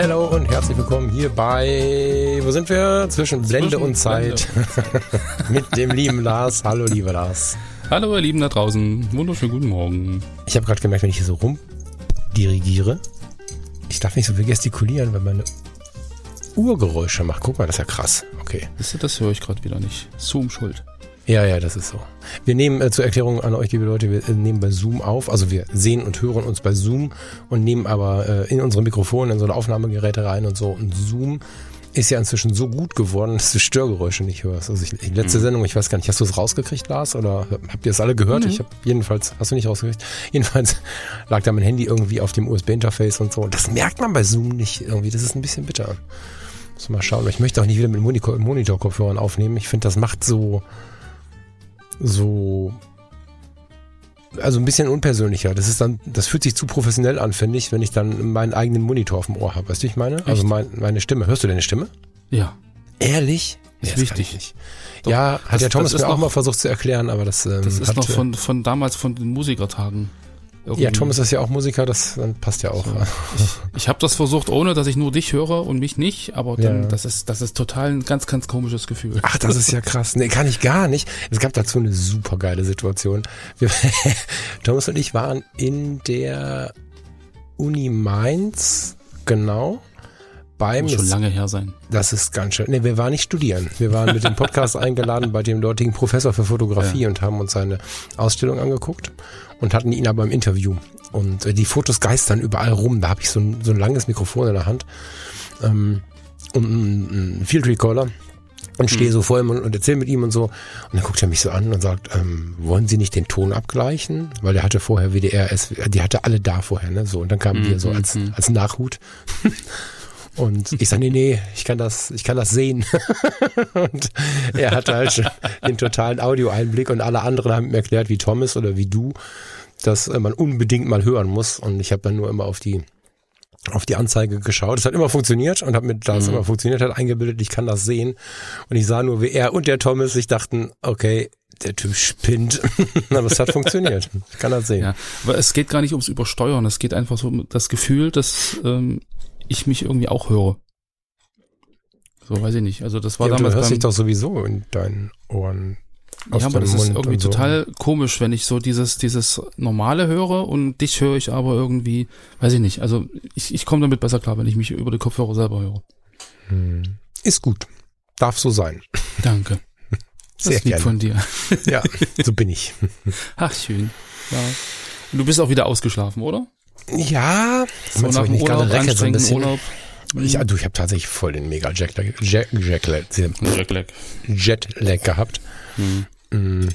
Hallo und herzlich willkommen hier bei, wo sind wir? Zwischen Blende Zwischen und Zeit. Blende. Mit dem lieben Lars. Hallo, lieber Lars. Hallo, ihr Lieben da draußen. Wunderschönen guten Morgen. Ich habe gerade gemerkt, wenn ich hier so rumdirigiere, ich darf nicht so viel gestikulieren, wenn meine Uhrgeräusche macht. Guck mal, das ist ja krass. Okay. Das, das höre ich gerade wieder nicht. Zoom schuld. Ja, ja, das ist so. Wir nehmen äh, zur Erklärung an euch, liebe Leute, wir äh, nehmen bei Zoom auf. Also wir sehen und hören uns bei Zoom und nehmen aber äh, in unsere Mikrofone, in so eine Aufnahmegeräte rein und so. Und Zoom ist ja inzwischen so gut geworden, dass du Störgeräusche nicht hörst. Also ich, letzte mhm. Sendung, ich weiß gar nicht, hast du es rausgekriegt, Lars? Oder habt ihr es alle gehört? Mhm. Ich habe jedenfalls, hast du nicht rausgekriegt? Jedenfalls lag da mein Handy irgendwie auf dem USB-Interface und so. Und das merkt man bei Zoom nicht irgendwie. Das ist ein bisschen bitter. Muss mal schauen. Ich möchte auch nicht wieder mit Monitor-Kopfhörern aufnehmen. Ich finde, das macht so so also ein bisschen unpersönlicher. Das ist dann, das fühlt sich zu professionell an, finde ich, wenn ich dann meinen eigenen Monitor auf dem Ohr habe. Weißt du, ich meine? Also Echt? Also mein, meine Stimme. Hörst du deine Stimme? Ja. Ehrlich? Ist ja, wichtig. Doch, ja, hat das, ja Thomas mir auch mal versucht zu erklären, aber das. Ähm, das ist hat, noch von, von damals von den Musikertagen. Irgendwie. Ja, Thomas ist ja auch Musiker, das passt ja auch. So. Ich, ich habe das versucht, ohne dass ich nur dich höre und mich nicht, aber dann, ja. das ist das ist total ein ganz ganz komisches Gefühl. Ach, das ist ja krass. Nee, kann ich gar nicht. Es gab dazu eine super geile Situation. Wir, Thomas und ich waren in der Uni Mainz, genau. Beim Muss schon lange her sein. Das ist ganz schön. Nee, wir waren nicht studieren. Wir waren mit dem Podcast eingeladen bei dem dortigen Professor für Fotografie ja. und haben uns seine Ausstellung angeguckt und hatten ihn aber im Interview. Und äh, die Fotos geistern überall rum. Da habe ich so ein, so ein langes Mikrofon in der Hand ähm, und einen Field Recorder und stehe hm. so vor ihm und, und erzähle mit ihm und so. Und dann guckt er mich so an und sagt, ähm, wollen Sie nicht den Ton abgleichen? Weil er hatte vorher WDR, die hatte alle da vorher, ne? So, und dann kamen mhm. wir so als, hm. als Nachhut. Und ich sage, nee, nee, ich kann das, ich kann das sehen. und er hatte halt den totalen Audioeinblick und alle anderen haben mir erklärt, wie Thomas oder wie du, dass man unbedingt mal hören muss. Und ich habe dann nur immer auf die auf die Anzeige geschaut. Es hat immer funktioniert und habe mir, da es mhm. immer funktioniert hat, eingebildet, ich kann das sehen. Und ich sah nur, wie er und der Thomas sich dachten, okay, der Typ spinnt. Aber es hat funktioniert. Ich kann das sehen. Ja, aber es geht gar nicht ums Übersteuern. Es geht einfach so um das Gefühl, dass ähm, ich mich irgendwie auch höre. So weiß ich nicht. Also das war ja, damals. Du hörst dich doch sowieso in deinen Ohren. Ja, aber das Mund ist irgendwie so. total komisch, wenn ich so dieses, dieses normale höre und dich höre ich aber irgendwie, weiß ich nicht. Also ich, ich komme damit besser klar, wenn ich mich über die Kopfhörer selber höre. Hm. Ist gut. Darf so sein. Danke. Sehr das lieb gerne. von dir. Ja, so bin ich. Ach, schön. Ja. Und du bist auch wieder ausgeschlafen, oder? Ja, so nach dem Urlaub, anstrengenden so Urlaub. Ich, du, ich habe tatsächlich voll den mega Jetlag, Jet, Jetlag, Jetlag. Jetlag gehabt. Mhm.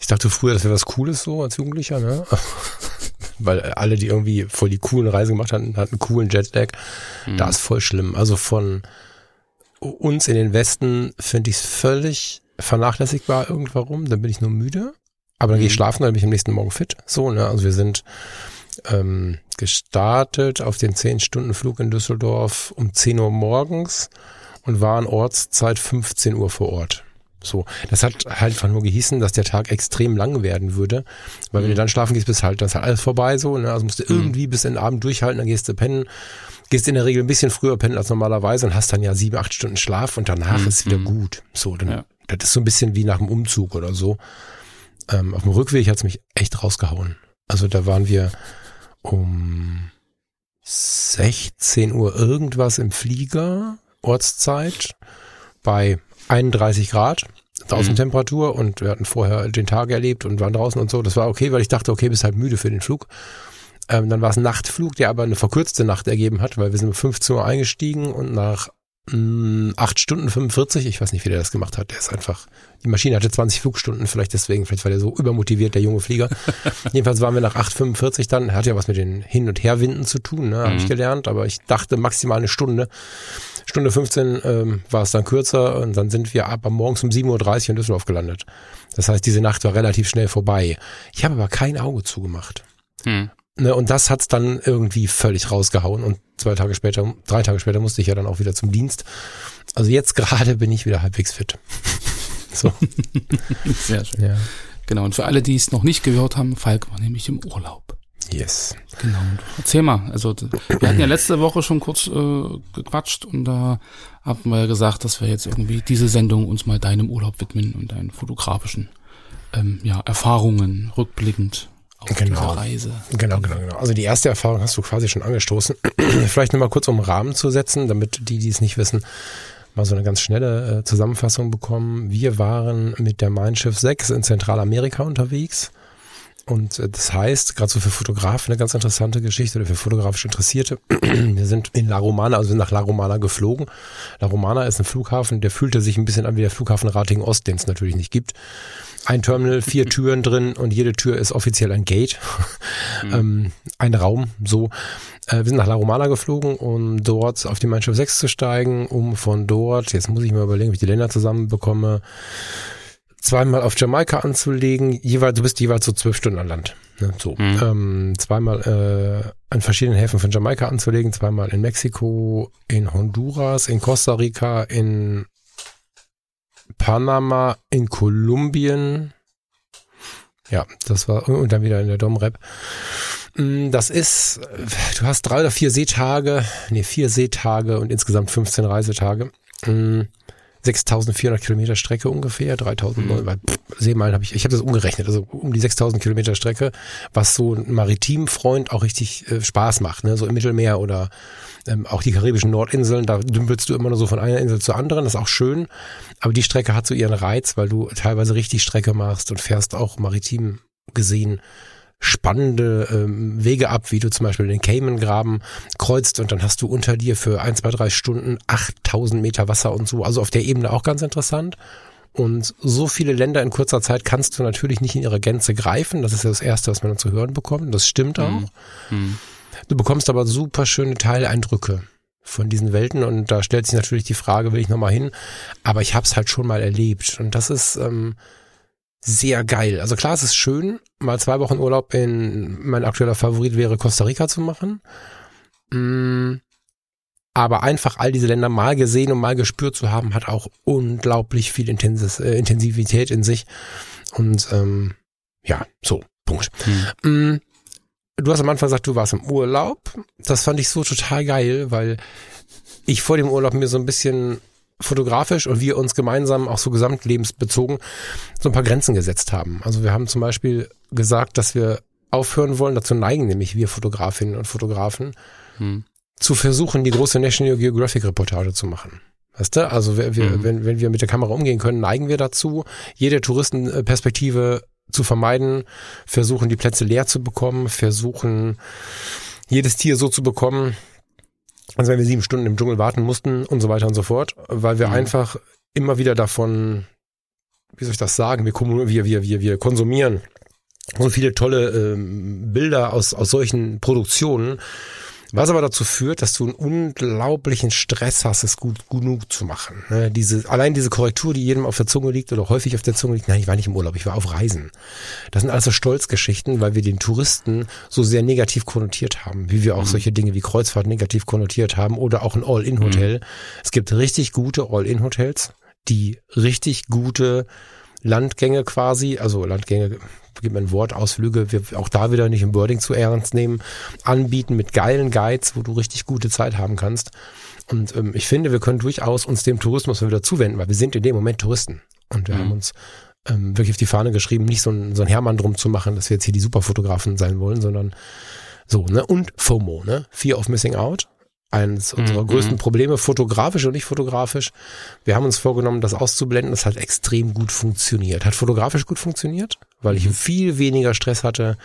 Ich dachte früher, das wäre was Cooles so als Jugendlicher, ne? Weil alle, die irgendwie voll die coolen Reisen gemacht hatten, hatten einen coolen Jetlag. Mhm. Da ist voll schlimm. Also von uns in den Westen finde ich es völlig vernachlässigbar irgendwann. Dann bin ich nur müde. Aber dann mhm. gehe ich schlafen, dann bin ich am nächsten Morgen fit. So, ne? Also wir sind ähm, gestartet auf den 10-Stunden-Flug in Düsseldorf um 10 Uhr morgens und waren Ortszeit 15 Uhr vor Ort. So, das hat halt einfach nur gehießen, dass der Tag extrem lang werden würde, weil mhm. wenn du mhm. dann schlafen gehst, bist halt, das ist halt alles vorbei so, ne? also musst du mhm. irgendwie bis in den Abend durchhalten, dann gehst du pennen, gehst in der Regel ein bisschen früher pennen als normalerweise und hast dann ja sieben, acht Stunden Schlaf und danach mhm. ist wieder mhm. gut. So, dann, ja. das ist so ein bisschen wie nach dem Umzug oder so. Ähm, auf dem Rückweg hat's mich echt rausgehauen. Also da waren wir um 16 Uhr irgendwas im Flieger, Ortszeit, bei 31 Grad Außentemperatur mhm. und wir hatten vorher den Tag erlebt und waren draußen und so. Das war okay, weil ich dachte, okay, bist halt müde für den Flug. Ähm, dann war es ein Nachtflug, der aber eine verkürzte Nacht ergeben hat, weil wir sind um 15 Uhr eingestiegen und nach 8 Stunden 45, ich weiß nicht, wie der das gemacht hat. Der ist einfach, die Maschine hatte 20 Flugstunden, vielleicht deswegen, vielleicht war der so übermotiviert, der junge Flieger. Jedenfalls waren wir nach 8,45 dann, hat ja was mit den Hin- und Herwinden zu tun, ne, habe mhm. ich gelernt, aber ich dachte maximal eine Stunde. Stunde 15 ähm, war es dann kürzer und dann sind wir ab am morgens um 7.30 Uhr in Düsseldorf gelandet. Das heißt, diese Nacht war relativ schnell vorbei. Ich habe aber kein Auge zugemacht. Hm. Ne, und das hat's dann irgendwie völlig rausgehauen. Und zwei Tage später, drei Tage später musste ich ja dann auch wieder zum Dienst. Also jetzt gerade bin ich wieder halbwegs fit. so. Sehr schön. Ja. Genau, und für alle, die es noch nicht gehört haben, Falk war nämlich im Urlaub. Yes. Genau. Erzähl mal. Also wir hatten ja letzte Woche schon kurz äh, gequatscht und da haben wir ja gesagt, dass wir jetzt irgendwie diese Sendung uns mal deinem Urlaub widmen und deinen fotografischen ähm, ja, Erfahrungen rückblickend auf genau. dieser Reise. Genau, genau, genau. Also die erste Erfahrung hast du quasi schon angestoßen. Vielleicht nochmal kurz um Rahmen zu setzen, damit die, die es nicht wissen, mal so eine ganz schnelle äh, Zusammenfassung bekommen. Wir waren mit der Mein Schiff 6 in Zentralamerika unterwegs. Und äh, das heißt, gerade so für Fotografen eine ganz interessante Geschichte oder für fotografisch Interessierte. Wir sind in La Romana, also sind nach La Romana geflogen. La Romana ist ein Flughafen, der fühlte sich ein bisschen an wie der Flughafen Rating Ost, den es natürlich nicht gibt ein Terminal, vier Türen drin und jede Tür ist offiziell ein Gate, mhm. ähm, ein Raum, so. Äh, wir sind nach La Romana geflogen, um dort auf die Mein Schiff 6 zu steigen, um von dort, jetzt muss ich mir überlegen, wie ich die Länder zusammenbekomme, zweimal auf Jamaika anzulegen, jeweils, du bist jeweils so zwölf Stunden an Land. Ne, so. Mhm. Ähm, zweimal äh, an verschiedenen Häfen von Jamaika anzulegen, zweimal in Mexiko, in Honduras, in Costa Rica, in Panama, in Kolumbien. Ja, das war, und dann wieder in der Domrep. Mm, das ist, du hast drei oder vier Seetage, nee, vier Seetage und insgesamt 15 Reisetage. 6400 mm, Kilometer Strecke ungefähr, 3009 mhm. Seemeilen habe ich, ich habe das umgerechnet, also um die 6000 Kilometer Strecke, was so ein Maritimfreund auch richtig äh, Spaß macht, ne, so im Mittelmeer oder ähm, auch die karibischen Nordinseln, da dümpelst du immer nur so von einer Insel zur anderen, das ist auch schön. Aber die Strecke hat so ihren Reiz, weil du teilweise richtig Strecke machst und fährst auch maritim gesehen spannende ähm, Wege ab, wie du zum Beispiel den Cayman-Graben kreuzt und dann hast du unter dir für ein, zwei, drei Stunden 8000 Meter Wasser und so. Also auf der Ebene auch ganz interessant. Und so viele Länder in kurzer Zeit kannst du natürlich nicht in ihrer Gänze greifen. Das ist ja das Erste, was man dann zu hören bekommt. Das stimmt auch. Mhm. mhm. Du bekommst aber super schöne Teileindrücke von diesen Welten und da stellt sich natürlich die Frage, will ich nochmal hin? Aber ich habe es halt schon mal erlebt und das ist ähm, sehr geil. Also klar, es ist schön, mal zwei Wochen Urlaub in mein aktueller Favorit wäre Costa Rica zu machen. Mm, aber einfach all diese Länder mal gesehen und mal gespürt zu haben, hat auch unglaublich viel Intensis, äh, Intensivität in sich. Und ähm, ja, so, Punkt. Hm. Mm, Du hast am Anfang gesagt, du warst im Urlaub. Das fand ich so total geil, weil ich vor dem Urlaub mir so ein bisschen fotografisch und wir uns gemeinsam auch so gesamtlebensbezogen so ein paar Grenzen gesetzt haben. Also wir haben zum Beispiel gesagt, dass wir aufhören wollen, dazu neigen nämlich wir Fotografinnen und Fotografen, hm. zu versuchen, die große National Geographic Reportage zu machen. Weißt du, also wir, wir, mhm. wenn, wenn wir mit der Kamera umgehen können, neigen wir dazu, jede Touristenperspektive zu vermeiden, versuchen die Plätze leer zu bekommen, versuchen jedes Tier so zu bekommen, als wenn wir sieben Stunden im Dschungel warten mussten und so weiter und so fort, weil wir mhm. einfach immer wieder davon, wie soll ich das sagen, wir, wir, wir, wir, wir konsumieren so viele tolle ähm, Bilder aus, aus solchen Produktionen, was aber dazu führt, dass du einen unglaublichen Stress hast, es gut genug zu machen. Ne? Diese, allein diese Korrektur, die jedem auf der Zunge liegt oder häufig auf der Zunge liegt, nein, ich war nicht im Urlaub, ich war auf Reisen. Das sind alles so Stolzgeschichten, weil wir den Touristen so sehr negativ konnotiert haben, wie wir auch mhm. solche Dinge wie Kreuzfahrt negativ konnotiert haben oder auch ein All-In-Hotel. Mhm. Es gibt richtig gute All-In-Hotels, die richtig gute Landgänge quasi, also Landgänge gibt ein Wort, Ausflüge, wir auch da wieder nicht im Wording zu ernst nehmen, anbieten mit geilen Guides, wo du richtig gute Zeit haben kannst. Und ähm, ich finde, wir können durchaus uns dem Tourismus wieder zuwenden, weil wir sind in dem Moment Touristen. Und wir mhm. haben uns ähm, wirklich auf die Fahne geschrieben, nicht so ein, so ein Hermann drum zu machen, dass wir jetzt hier die Superfotografen sein wollen, sondern so, ne? Und FOMO, ne? Fear of Missing Out. Eines unserer mhm. größten Probleme, fotografisch und nicht fotografisch. Wir haben uns vorgenommen, das auszublenden. Das hat extrem gut funktioniert. Hat fotografisch gut funktioniert, weil ich mhm. viel weniger Stress hatte.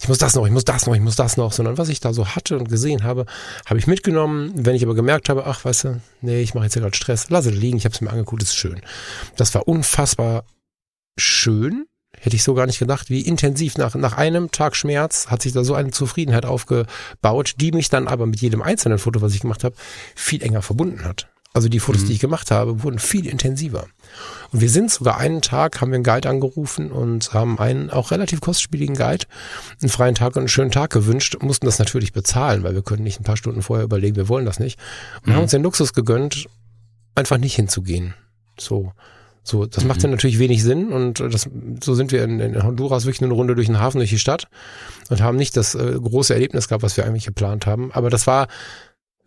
Ich muss das noch, ich muss das noch, ich muss das noch, sondern was ich da so hatte und gesehen habe, habe ich mitgenommen. Wenn ich aber gemerkt habe, ach, weißt du, nee, ich mache jetzt ja gerade Stress, lasse liegen, ich habe es mir angeguckt, ist schön. Das war unfassbar schön Hätte ich so gar nicht gedacht, wie intensiv nach, nach einem Tag Schmerz hat sich da so eine Zufriedenheit aufgebaut, die mich dann aber mit jedem einzelnen Foto, was ich gemacht habe, viel enger verbunden hat. Also die Fotos, mhm. die ich gemacht habe, wurden viel intensiver. Und wir sind sogar einen Tag, haben wir einen Guide angerufen und haben einen auch relativ kostspieligen Guide, einen freien Tag und einen schönen Tag gewünscht, mussten das natürlich bezahlen, weil wir können nicht ein paar Stunden vorher überlegen, wir wollen das nicht. Und mhm. haben uns den Luxus gegönnt, einfach nicht hinzugehen. So. So, das mhm. macht dann natürlich wenig Sinn und das, so sind wir in, in, Honduras wirklich eine Runde durch den Hafen, durch die Stadt und haben nicht das äh, große Erlebnis gehabt, was wir eigentlich geplant haben. Aber das war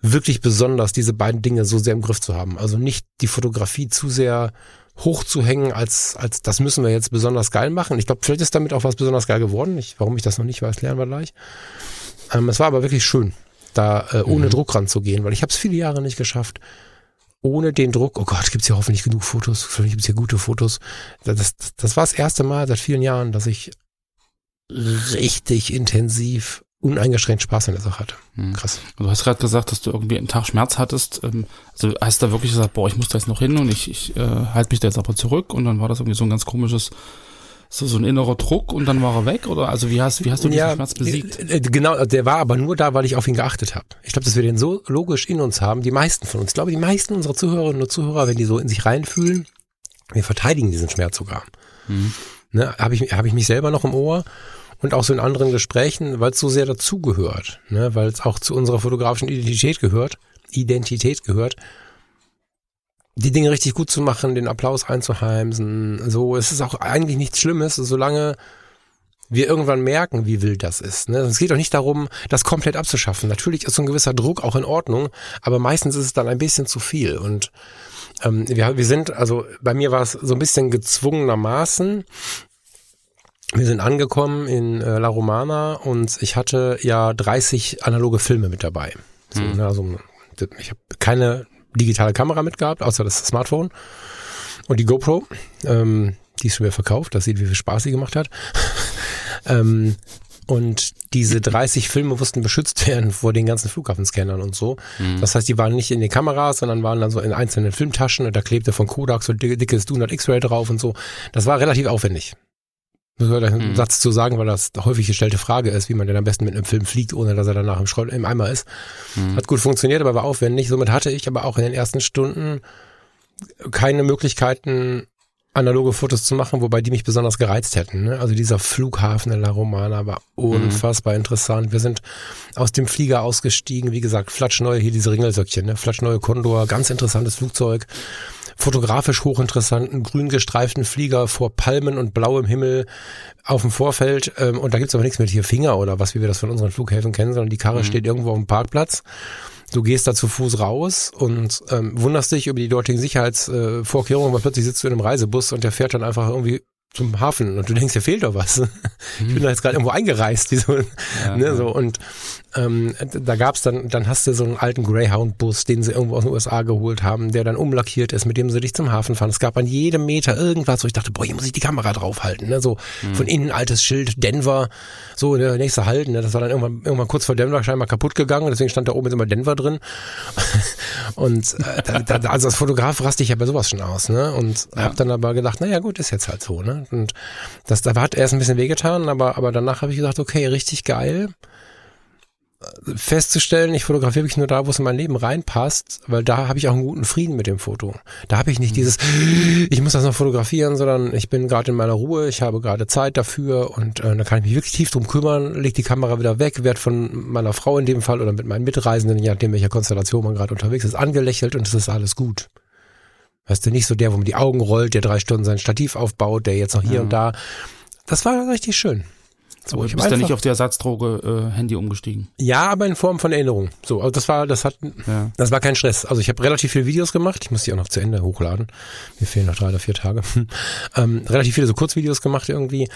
wirklich besonders, diese beiden Dinge so sehr im Griff zu haben. Also nicht die Fotografie zu sehr hochzuhängen, als, als das müssen wir jetzt besonders geil machen. Ich glaube, vielleicht ist damit auch was besonders geil geworden. Ich, warum ich das noch nicht weiß, lernen wir gleich. Ähm, es war aber wirklich schön, da äh, ohne mhm. Druck ranzugehen, weil ich habe es viele Jahre nicht geschafft, ohne den Druck, oh Gott, gibt's hier hoffentlich genug Fotos, vielleicht gibt's hier gute Fotos. Das, das war das erste Mal seit vielen Jahren, dass ich richtig intensiv uneingeschränkt Spaß an der Sache hatte. Hm. Krass. Du hast gerade gesagt, dass du irgendwie einen Tag Schmerz hattest. Ähm, also hast du da wirklich gesagt, boah, ich muss da jetzt noch hin und ich, ich äh, halte mich da jetzt aber zurück und dann war das irgendwie so ein ganz komisches so, so ein innerer Druck und dann war er weg? Oder also wie hast, wie hast du diesen ja, Schmerz besiegt? Äh, genau, der war aber nur da, weil ich auf ihn geachtet habe. Ich glaube, dass wir den so logisch in uns haben, die meisten von uns. Ich glaube, die meisten unserer Zuhörerinnen und Zuhörer, wenn die so in sich reinfühlen, wir verteidigen diesen Schmerz sogar. Mhm. Ne, habe ich, hab ich mich selber noch im Ohr und auch so in anderen Gesprächen, weil es so sehr dazugehört, ne, weil es auch zu unserer fotografischen Identität gehört, Identität gehört die Dinge richtig gut zu machen, den Applaus einzuheimsen. So, es ist auch eigentlich nichts Schlimmes, solange wir irgendwann merken, wie wild das ist. Ne? Es geht doch nicht darum, das komplett abzuschaffen. Natürlich ist so ein gewisser Druck auch in Ordnung, aber meistens ist es dann ein bisschen zu viel. Und ähm, wir, wir sind, also bei mir war es so ein bisschen gezwungenermaßen. Wir sind angekommen in äh, La Romana und ich hatte ja 30 analoge Filme mit dabei. So, hm. ne, also ich habe keine digitale Kamera mitgehabt, außer das Smartphone und die GoPro. Ähm, die ist schon wieder verkauft, das sieht, wie viel Spaß sie gemacht hat. ähm, und diese 30 Filme mussten beschützt werden vor den ganzen Flughafenscannern und so. Mhm. Das heißt, die waren nicht in den Kameras, sondern waren dann so in einzelnen Filmtaschen und da klebte von Kodak so dickes Do Not X-Ray drauf und so. Das war relativ aufwendig. Muss man einen mhm. Satz zu sagen, weil das häufig gestellte Frage ist, wie man denn am besten mit einem Film fliegt, ohne dass er danach im, Schrott, im Eimer ist. Mhm. Hat gut funktioniert, aber war aufwendig. Somit hatte ich aber auch in den ersten Stunden keine Möglichkeiten, analoge Fotos zu machen, wobei die mich besonders gereizt hätten. Ne? Also dieser Flughafen in La Romana war unfassbar mhm. interessant. Wir sind aus dem Flieger ausgestiegen, wie gesagt, flatschneue, hier diese Ringelsöckchen, ne? flatschneue Condor, ganz interessantes Flugzeug fotografisch hochinteressanten, grün gestreiften Flieger vor Palmen und blauem Himmel auf dem Vorfeld. Ähm, und da gibt's aber nichts mit hier Finger oder was, wie wir das von unseren Flughäfen kennen, sondern die Karre mhm. steht irgendwo auf dem Parkplatz. Du gehst da zu Fuß raus und ähm, wunderst dich über die dortigen Sicherheitsvorkehrungen, weil plötzlich sitzt du in einem Reisebus und der fährt dann einfach irgendwie zum Hafen und du denkst, hier fehlt doch was. Ich bin hm. da jetzt gerade irgendwo eingereist, wie so, ja, ne, so und ähm, da gab's dann, dann hast du so einen alten Greyhound-Bus, den sie irgendwo aus den USA geholt haben, der dann umlackiert ist, mit dem sie dich zum Hafen fahren. Es gab an jedem Meter irgendwas, wo ich dachte, boah, hier muss ich die Kamera draufhalten, ne, so mhm. von innen altes Schild, Denver, so der nächste Halt, ne, das war dann irgendwann, irgendwann kurz vor Denver scheinbar kaputt gegangen, deswegen stand da oben jetzt immer Denver drin. und äh, da, da, also als Fotograf raste ich ja bei sowas schon aus, ne, und ja. hab dann aber gedacht, naja gut, ist jetzt halt so, ne, und das da hat erst ein bisschen wehgetan, aber aber danach habe ich gesagt, okay, richtig geil festzustellen, ich fotografiere wirklich nur da, wo es in mein Leben reinpasst, weil da habe ich auch einen guten Frieden mit dem Foto. Da habe ich nicht mhm. dieses, ich muss das noch fotografieren, sondern ich bin gerade in meiner Ruhe, ich habe gerade Zeit dafür und äh, da kann ich mich wirklich tief drum kümmern, leg die Kamera wieder weg, werde von meiner Frau in dem Fall oder mit meinen Mitreisenden, je nachdem welcher Konstellation man gerade unterwegs ist, angelächelt und es ist alles gut. Weißt du, nicht so der, wo man die Augen rollt, der drei Stunden sein Stativ aufbaut, der jetzt noch hier ja. und da. Das war richtig schön. So, aber du bist ja nicht auf die Ersatzdroge äh, Handy umgestiegen. Ja, aber in Form von Erinnerung. So, also das war, das hat, ja. das war kein Stress. Also ich habe relativ viele Videos gemacht. Ich muss die auch noch zu Ende hochladen. Mir fehlen noch drei oder vier Tage. ähm, relativ viele so Kurzvideos gemacht irgendwie.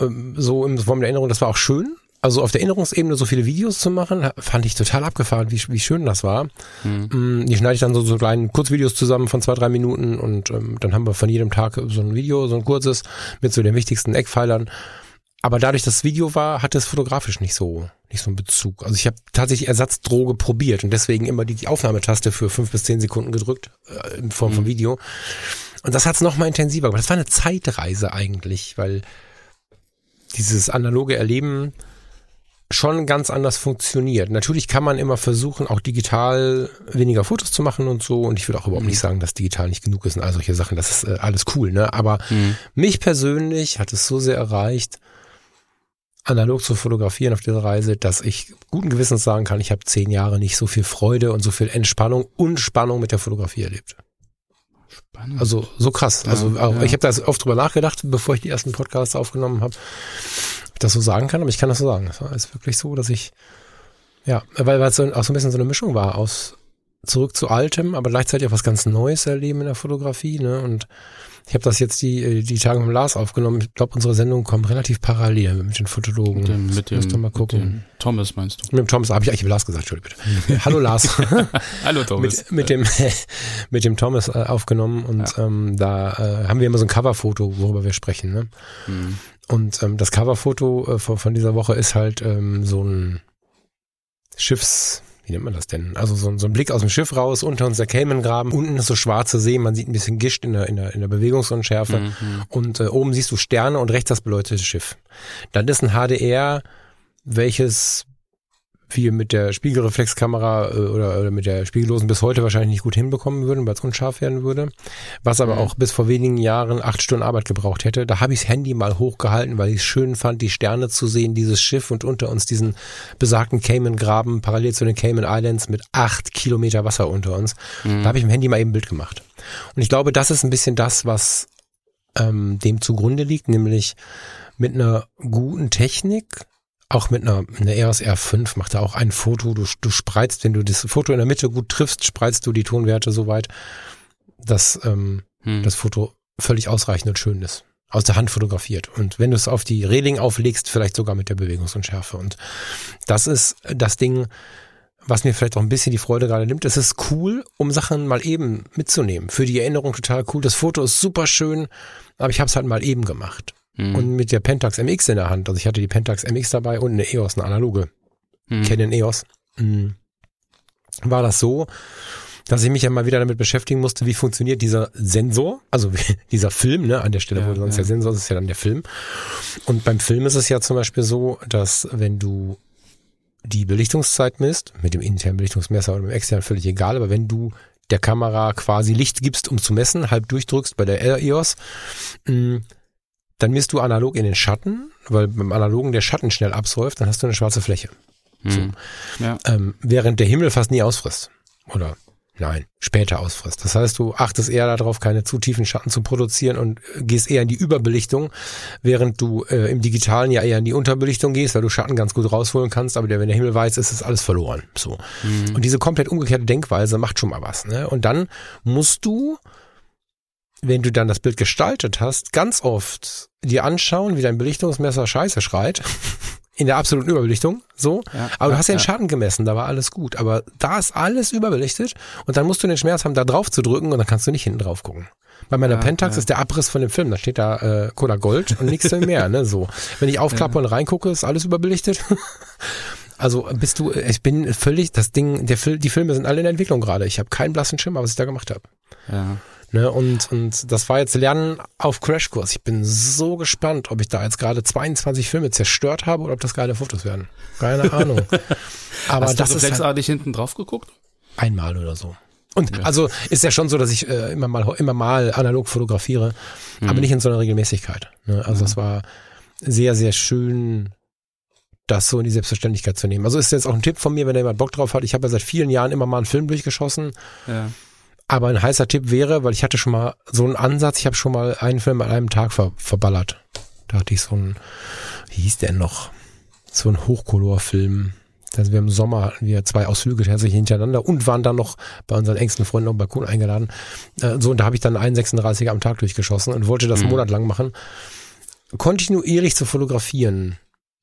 Ähm, so in Form der Erinnerung. Das war auch schön. also auf der Erinnerungsebene so viele Videos zu machen, fand ich total abgefahren, wie, wie schön das war. Mhm. Die schneide ich dann so, so kleinen Kurzvideos zusammen von zwei, drei Minuten und ähm, dann haben wir von jedem Tag so ein Video, so ein kurzes mit so den wichtigsten Eckpfeilern. Aber dadurch, dass das Video war, hatte es fotografisch nicht so nicht so einen Bezug. Also ich habe tatsächlich Ersatzdroge probiert und deswegen immer die, Aufnahmetaste für fünf bis zehn Sekunden gedrückt äh, in Form mhm. von Video. Und das hat es noch mal intensiver gemacht. Das war eine Zeitreise eigentlich, weil dieses analoge Erleben schon ganz anders funktioniert. Natürlich kann man immer versuchen, auch digital weniger Fotos zu machen und so. Und ich würde auch überhaupt mhm. nicht sagen, dass digital nicht genug ist und all solche Sachen. Das ist äh, alles cool, ne? Aber mhm. mich persönlich hat es so sehr erreicht, analog zu fotografieren auf dieser Reise, dass ich guten Gewissens sagen kann, ich habe zehn Jahre nicht so viel Freude und so viel Entspannung und Spannung mit der Fotografie erlebt. Spannend. Also so krass. Ja, also auch, ja. ich habe da oft drüber nachgedacht, bevor ich die ersten Podcasts aufgenommen habe ich das so sagen kann, aber ich kann das so sagen. Es ist wirklich so, dass ich, ja, weil, weil es so, auch so ein bisschen so eine Mischung war aus zurück zu Altem, aber gleichzeitig auch was ganz Neues erleben in der Fotografie, ne? Und ich habe das jetzt die, die Tage mit Lars aufgenommen. Ich glaube, unsere Sendungen kommen relativ parallel mit den Fotologen. Mit dem, mit dem, mal gucken. Mit dem Thomas meinst du? Mit dem Thomas, habe ich eigentlich Lars gesagt, Entschuldigung bitte. Hallo Lars. Hallo Thomas. mit, mit dem mit dem Thomas äh, aufgenommen und ja. ähm, da äh, haben wir immer so ein Coverfoto, worüber wir sprechen. Ne? Mhm. Und ähm, das Coverfoto äh, von, von dieser Woche ist halt ähm, so ein Schiffs, wie nennt man das denn? Also so, so ein Blick aus dem Schiff raus, unter uns der Cayman-Graben, unten ist so schwarze See, man sieht ein bisschen Gischt in der, in der, in der Bewegungsunschärfe mhm. und äh, oben siehst du Sterne und rechts das beleuchtete Schiff. Dann ist ein HDR, welches wir mit der Spiegelreflexkamera äh, oder, oder mit der spiegellosen bis heute wahrscheinlich nicht gut hinbekommen würden, weil es unscharf werden würde. Was aber mhm. auch bis vor wenigen Jahren acht Stunden Arbeit gebraucht hätte. Da habe ich das Handy mal hochgehalten, weil ich es schön fand, die Sterne zu sehen, dieses Schiff und unter uns diesen besagten Cayman-Graben, parallel zu den Cayman Islands mit acht Kilometer Wasser unter uns. Mhm. Da habe ich im Handy mal eben ein Bild gemacht. Und ich glaube, das ist ein bisschen das, was ähm, dem zugrunde liegt, nämlich mit einer guten Technik auch mit einer, einer EOS R5 macht er auch ein Foto. Du, du spreizt, wenn du das Foto in der Mitte gut triffst, spreizt du die Tonwerte so weit, dass ähm, hm. das Foto völlig ausreichend und schön ist. Aus der Hand fotografiert. Und wenn du es auf die Reling auflegst, vielleicht sogar mit der Bewegungsunschärfe. Und das ist das Ding, was mir vielleicht auch ein bisschen die Freude gerade nimmt. Es ist cool, um Sachen mal eben mitzunehmen. Für die Erinnerung total cool. Das Foto ist super schön, aber ich habe es halt mal eben gemacht. Mhm. Und mit der Pentax MX in der Hand, also ich hatte die Pentax MX dabei und eine EOS, eine analoge mhm. Canon EOS, mhm. war das so, dass ich mich ja mal wieder damit beschäftigen musste, wie funktioniert dieser Sensor, also dieser Film, ne, an der Stelle, ja, wo sonst ja. der Sensor ist, ist ja dann der Film. Und beim Film ist es ja zum Beispiel so, dass wenn du die Belichtungszeit misst, mit dem internen Belichtungsmesser oder mit dem externen, völlig egal, aber wenn du der Kamera quasi Licht gibst, um zu messen, halb durchdrückst bei der EOS, mh, dann misst du analog in den Schatten, weil beim Analogen der Schatten schnell absäuft, dann hast du eine schwarze Fläche. Hm. So. Ja. Ähm, während der Himmel fast nie ausfrisst. Oder nein, später ausfrisst. Das heißt, du achtest eher darauf, keine zu tiefen Schatten zu produzieren und gehst eher in die Überbelichtung, während du äh, im Digitalen ja eher in die Unterbelichtung gehst, weil du Schatten ganz gut rausholen kannst, aber der, wenn der Himmel weiß ist, ist alles verloren. So. Mhm. Und diese komplett umgekehrte Denkweise macht schon mal was. Ne? Und dann musst du wenn du dann das Bild gestaltet hast, ganz oft dir anschauen, wie dein Belichtungsmesser scheiße schreit. In der absoluten Überbelichtung, so. Ja, aber du hast ja den Schatten gemessen, da war alles gut. Aber da ist alles überbelichtet und dann musst du den Schmerz haben, da drauf zu drücken und dann kannst du nicht hinten drauf gucken. Bei meiner ja, Pentax ja. ist der Abriss von dem Film, da steht da äh, Cola Gold und nichts mehr, ne, so. Wenn ich aufklappe und reingucke, ist alles überbelichtet. Also bist du, ich bin völlig, das Ding, der Film, die Filme sind alle in der Entwicklung gerade. Ich habe keinen blassen Schimmer, was ich da gemacht habe. Ja. Ne, und, und das war jetzt Lernen auf Crashkurs. Ich bin so gespannt, ob ich da jetzt gerade 22 Filme zerstört habe oder ob das geile Fotos werden. Keine Ahnung. Aber Hast das du reflexartig halt hinten drauf geguckt? Einmal oder so. Und ja. also ist ja schon so, dass ich äh, immer mal immer mal analog fotografiere, mhm. aber nicht in so einer Regelmäßigkeit. Ne? Also es mhm. war sehr, sehr schön, das so in die Selbstverständlichkeit zu nehmen. Also ist jetzt auch ein Tipp von mir, wenn da jemand Bock drauf hat. Ich habe ja seit vielen Jahren immer mal einen Film durchgeschossen. Ja. Aber ein heißer Tipp wäre, weil ich hatte schon mal so einen Ansatz, ich habe schon mal einen Film an einem Tag ver verballert. Da hatte ich so einen, wie hieß der noch? So ein Hochkolorfilm. Also wir im Sommer hatten wir zwei Ausflüge tatsächlich hintereinander und waren dann noch bei unseren engsten Freunden auf dem Balkon eingeladen. Äh, so, und da habe ich dann einen 36er am Tag durchgeschossen und wollte das mhm. monatelang machen. Kontinuierlich zu fotografieren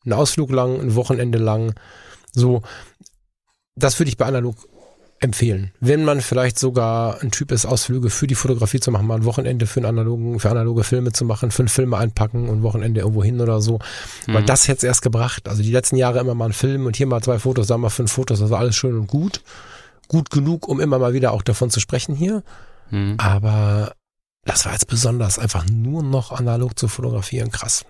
Ein Ausflug lang, ein Wochenende lang. So, das würde ich bei analog empfehlen. Wenn man vielleicht sogar ein Typ ist, Ausflüge für die Fotografie zu machen, mal ein Wochenende für, einen analogen, für analoge Filme zu machen, fünf Filme einpacken und Wochenende irgendwo hin oder so. Mhm. Weil das hätte erst gebracht. Also die letzten Jahre immer mal ein Film und hier mal zwei Fotos, da mal fünf Fotos, also alles schön und gut. Gut genug, um immer mal wieder auch davon zu sprechen hier. Mhm. Aber das war jetzt besonders, einfach nur noch analog zu fotografieren, krass.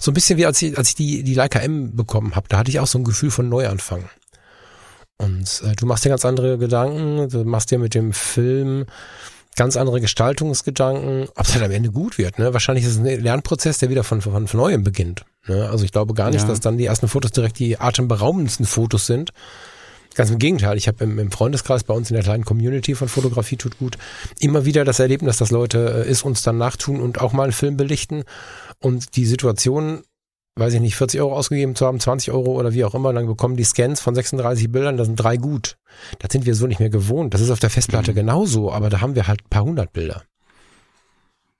So ein bisschen wie als ich, als ich die, die Leica M bekommen habe, da hatte ich auch so ein Gefühl von Neuanfang. Und äh, du machst dir ganz andere Gedanken, du machst dir mit dem Film ganz andere Gestaltungsgedanken, ob es halt am Ende gut wird. Ne? Wahrscheinlich ist es ein Lernprozess, der wieder von, von, von neuem beginnt. Ne? Also ich glaube gar nicht, ja. dass dann die ersten Fotos direkt die atemberaubendsten Fotos sind. Ganz im Gegenteil, ich habe im, im, Freundeskreis bei uns in der kleinen Community von Fotografie tut gut immer wieder das Erlebnis, dass Leute äh, es uns dann nachtun und auch mal einen Film belichten und die Situation weiß ich nicht, 40 Euro ausgegeben zu haben, 20 Euro oder wie auch immer, dann bekommen die Scans von 36 Bildern, da sind drei gut. Das sind wir so nicht mehr gewohnt. Das ist auf der Festplatte mhm. genauso, aber da haben wir halt ein paar hundert Bilder.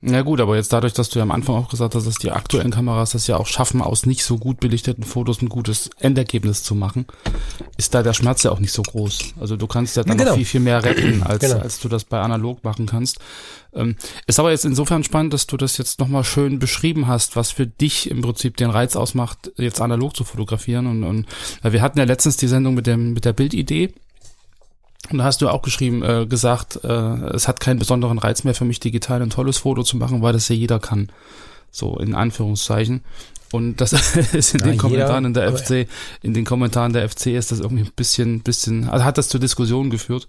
Na gut, aber jetzt dadurch, dass du ja am Anfang auch gesagt hast, dass die aktuellen Kameras das ja auch schaffen, aus nicht so gut belichteten Fotos ein gutes Endergebnis zu machen, ist da der Schmerz ja auch nicht so groß. Also du kannst ja dann genau. noch viel, viel mehr retten, als, genau. als du das bei analog machen kannst. Ähm, ist aber jetzt insofern spannend, dass du das jetzt nochmal schön beschrieben hast, was für dich im Prinzip den Reiz ausmacht, jetzt analog zu fotografieren. Und, und wir hatten ja letztens die Sendung mit dem, mit der Bildidee. Und da hast du auch geschrieben, äh, gesagt, äh, es hat keinen besonderen Reiz mehr für mich, digital ein tolles Foto zu machen, weil das ja jeder kann. So in Anführungszeichen. Und das ist in Na, den Kommentaren in der FC, in den Kommentaren der FC ist das irgendwie ein bisschen, bisschen, also hat das zur Diskussion geführt,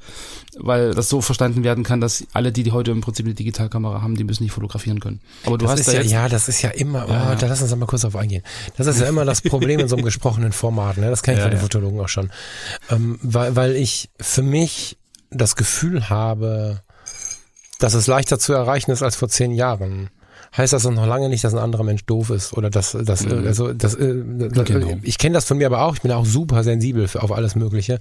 weil das so verstanden werden kann, dass alle, die, die heute im Prinzip eine Digitalkamera haben, die müssen nicht fotografieren können. Aber du das hast ist da ja, jetzt, ja, das ist ja immer, oh, ja. da lass uns mal kurz auf eingehen. Das ist ja immer das Problem in so einem gesprochenen Format, ne? Das kenne ich ja, von den ja. Fotologen auch schon. Ähm, weil, weil ich für mich das Gefühl habe, dass es leichter zu erreichen ist als vor zehn Jahren heißt das noch lange nicht, dass ein anderer Mensch doof ist oder dass das mhm. also das, äh, das genau. ich kenne das von mir aber auch, ich bin auch super sensibel für, auf alles mögliche.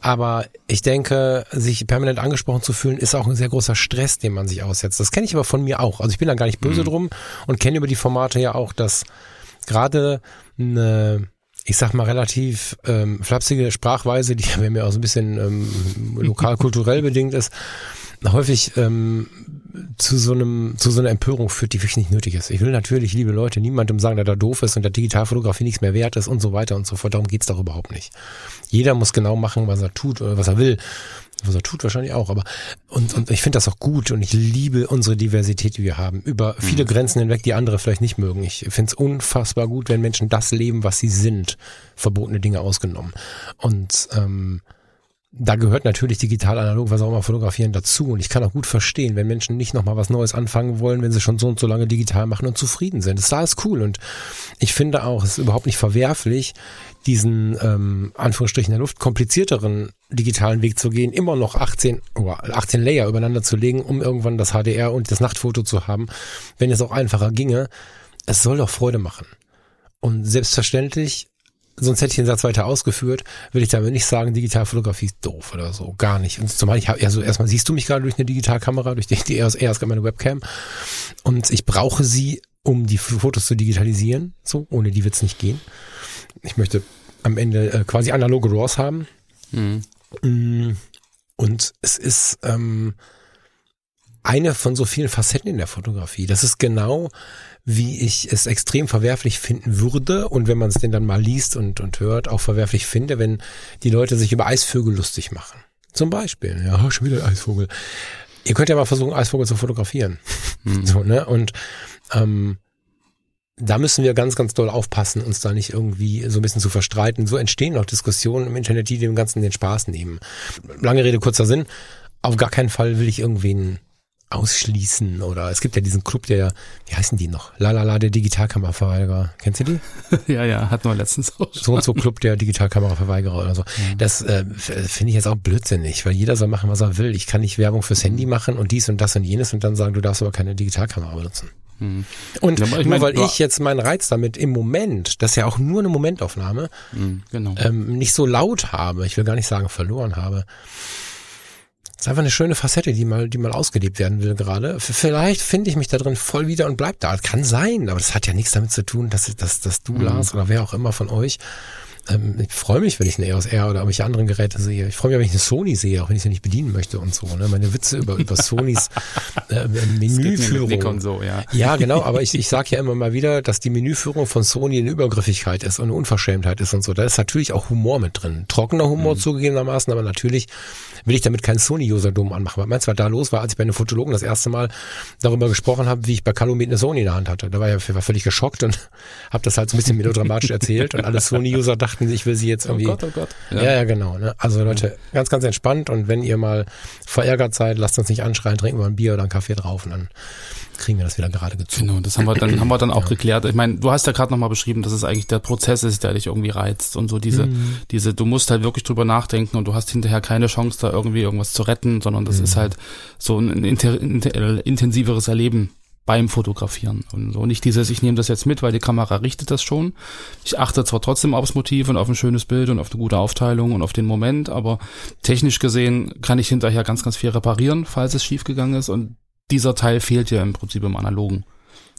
Aber ich denke, sich permanent angesprochen zu fühlen, ist auch ein sehr großer Stress, den man sich aussetzt. Das kenne ich aber von mir auch. Also ich bin da gar nicht böse mhm. drum und kenne über die Formate ja auch, dass gerade eine ich sag mal, relativ ähm, flapsige Sprachweise, die ja mir auch so ein bisschen ähm, lokal-kulturell bedingt ist, häufig ähm, zu so einem zu so einer Empörung führt, die wirklich nicht nötig ist. Ich will natürlich, liebe Leute, niemandem sagen, dass er doof ist und der Digitalfotografie nichts mehr wert ist und so weiter und so fort. Darum geht's doch überhaupt nicht. Jeder muss genau machen, was er tut oder was er will. Was er tut wahrscheinlich auch, aber und, und ich finde das auch gut und ich liebe unsere Diversität, die wir haben, über viele mhm. Grenzen hinweg, die andere vielleicht nicht mögen. Ich finde es unfassbar gut, wenn Menschen das leben, was sie sind, verbotene Dinge ausgenommen. Und ähm, da gehört natürlich digital, analog, was auch immer fotografieren dazu. Und ich kann auch gut verstehen, wenn Menschen nicht nochmal was Neues anfangen wollen, wenn sie schon so und so lange digital machen und zufrieden sind. Das ist cool. Und ich finde auch, es ist überhaupt nicht verwerflich, diesen, ähm, Anführungsstrichen der Luft, komplizierteren digitalen Weg zu gehen, immer noch 18, oh, 18 Layer übereinander zu legen, um irgendwann das HDR und das Nachtfoto zu haben, wenn es auch einfacher ginge. Es soll doch Freude machen. Und selbstverständlich sonst hätte ich den Satz weiter ausgeführt, will ich damit nicht sagen, Digitalfotografie ist doof oder so. Gar nicht. Und zumal ich habe, also erstmal siehst du mich gerade durch eine Digitalkamera, durch die, die EOS R ist gerade meine Webcam. Und ich brauche sie, um die Fotos zu digitalisieren. So, ohne die wird's nicht gehen. Ich möchte am Ende äh, quasi analoge RAWs haben. Mhm. Mm, und es ist ähm, eine von so vielen Facetten in der Fotografie. Das ist genau wie ich es extrem verwerflich finden würde und wenn man es denn dann mal liest und, und hört, auch verwerflich finde, wenn die Leute sich über Eisvögel lustig machen. Zum Beispiel, ja, schon wieder Eisvogel. Ihr könnt ja mal versuchen, Eisvogel zu fotografieren. Mhm. So, ne? Und ähm, da müssen wir ganz, ganz doll aufpassen, uns da nicht irgendwie so ein bisschen zu verstreiten. So entstehen auch Diskussionen im Internet, die dem Ganzen den Spaß nehmen. Lange Rede, kurzer Sinn. Auf gar keinen Fall will ich irgendwen ausschließen oder es gibt ja diesen Club, der, wie heißen die noch? Lalala, der Digitalkameraverweigerer. Kennst du die? ja, ja, hat man letztens auch. So und so Club der Digitalkameraverweigerer oder so. Ja. Das äh, finde ich jetzt auch blödsinnig, weil jeder soll machen, was er will. Ich kann nicht Werbung fürs Handy mhm. machen und dies und das und jenes und dann sagen, du darfst aber keine Digitalkamera benutzen. Mhm. Und ja, nur mein, weil ich jetzt meinen Reiz damit im Moment, das ist ja auch nur eine Momentaufnahme, mhm, genau. ähm, nicht so laut habe, ich will gar nicht sagen verloren habe, Das ist einfach eine schöne Facette, die mal, die mal ausgelebt werden will gerade. Vielleicht finde ich mich da drin voll wieder und bleib da. Kann sein, aber das hat ja nichts damit zu tun, dass, dass, dass du, mhm. Lars, oder wer auch immer von euch ähm, ich freue mich, wenn ich eine EOS R oder irgendwelche anderen Geräte sehe. Ich freue mich, wenn ich eine Sony sehe, auch wenn ich sie nicht bedienen möchte und so. Ne? Meine Witze über, über Sonys äh, Menüführung. So, ja. ja, genau, aber ich, ich sage ja immer mal wieder, dass die Menüführung von Sony eine Übergriffigkeit ist und eine Unverschämtheit ist und so. Da ist natürlich auch Humor mit drin. Trockener Humor mhm. zugegebenermaßen, aber natürlich will ich damit keinen Sony-User-Dom anmachen. Weil meins war da los war, als ich bei einem Fotologen das erste Mal darüber gesprochen habe, wie ich bei Calumet eine Sony in der Hand hatte. Da war ich war völlig geschockt und habe das halt so ein bisschen melodramatisch erzählt und alle Sony-User dachten, ich will sie jetzt oh irgendwie. Oh Gott, oh Gott. Ja, ja, ja genau. Ne? Also Leute, ganz, ganz entspannt und wenn ihr mal verärgert seid, lasst uns nicht anschreien, trinken wir ein Bier oder einen Kaffee drauf und dann kriegen wir das wieder gerade gezogen. Genau, das haben wir dann, haben wir dann auch ja. geklärt. Ich meine, du hast ja gerade nochmal beschrieben, dass es eigentlich der Prozess ist, der dich irgendwie reizt und so diese, mhm. diese, du musst halt wirklich drüber nachdenken und du hast hinterher keine Chance, da irgendwie irgendwas zu retten, sondern das mhm. ist halt so ein inter, inter, intensiveres Erleben beim Fotografieren und so nicht dieses, ich nehme das jetzt mit, weil die Kamera richtet das schon. Ich achte zwar trotzdem aufs Motiv und auf ein schönes Bild und auf eine gute Aufteilung und auf den Moment, aber technisch gesehen kann ich hinterher ganz, ganz viel reparieren, falls es schief gegangen ist und dieser Teil fehlt ja im Prinzip im Analogen.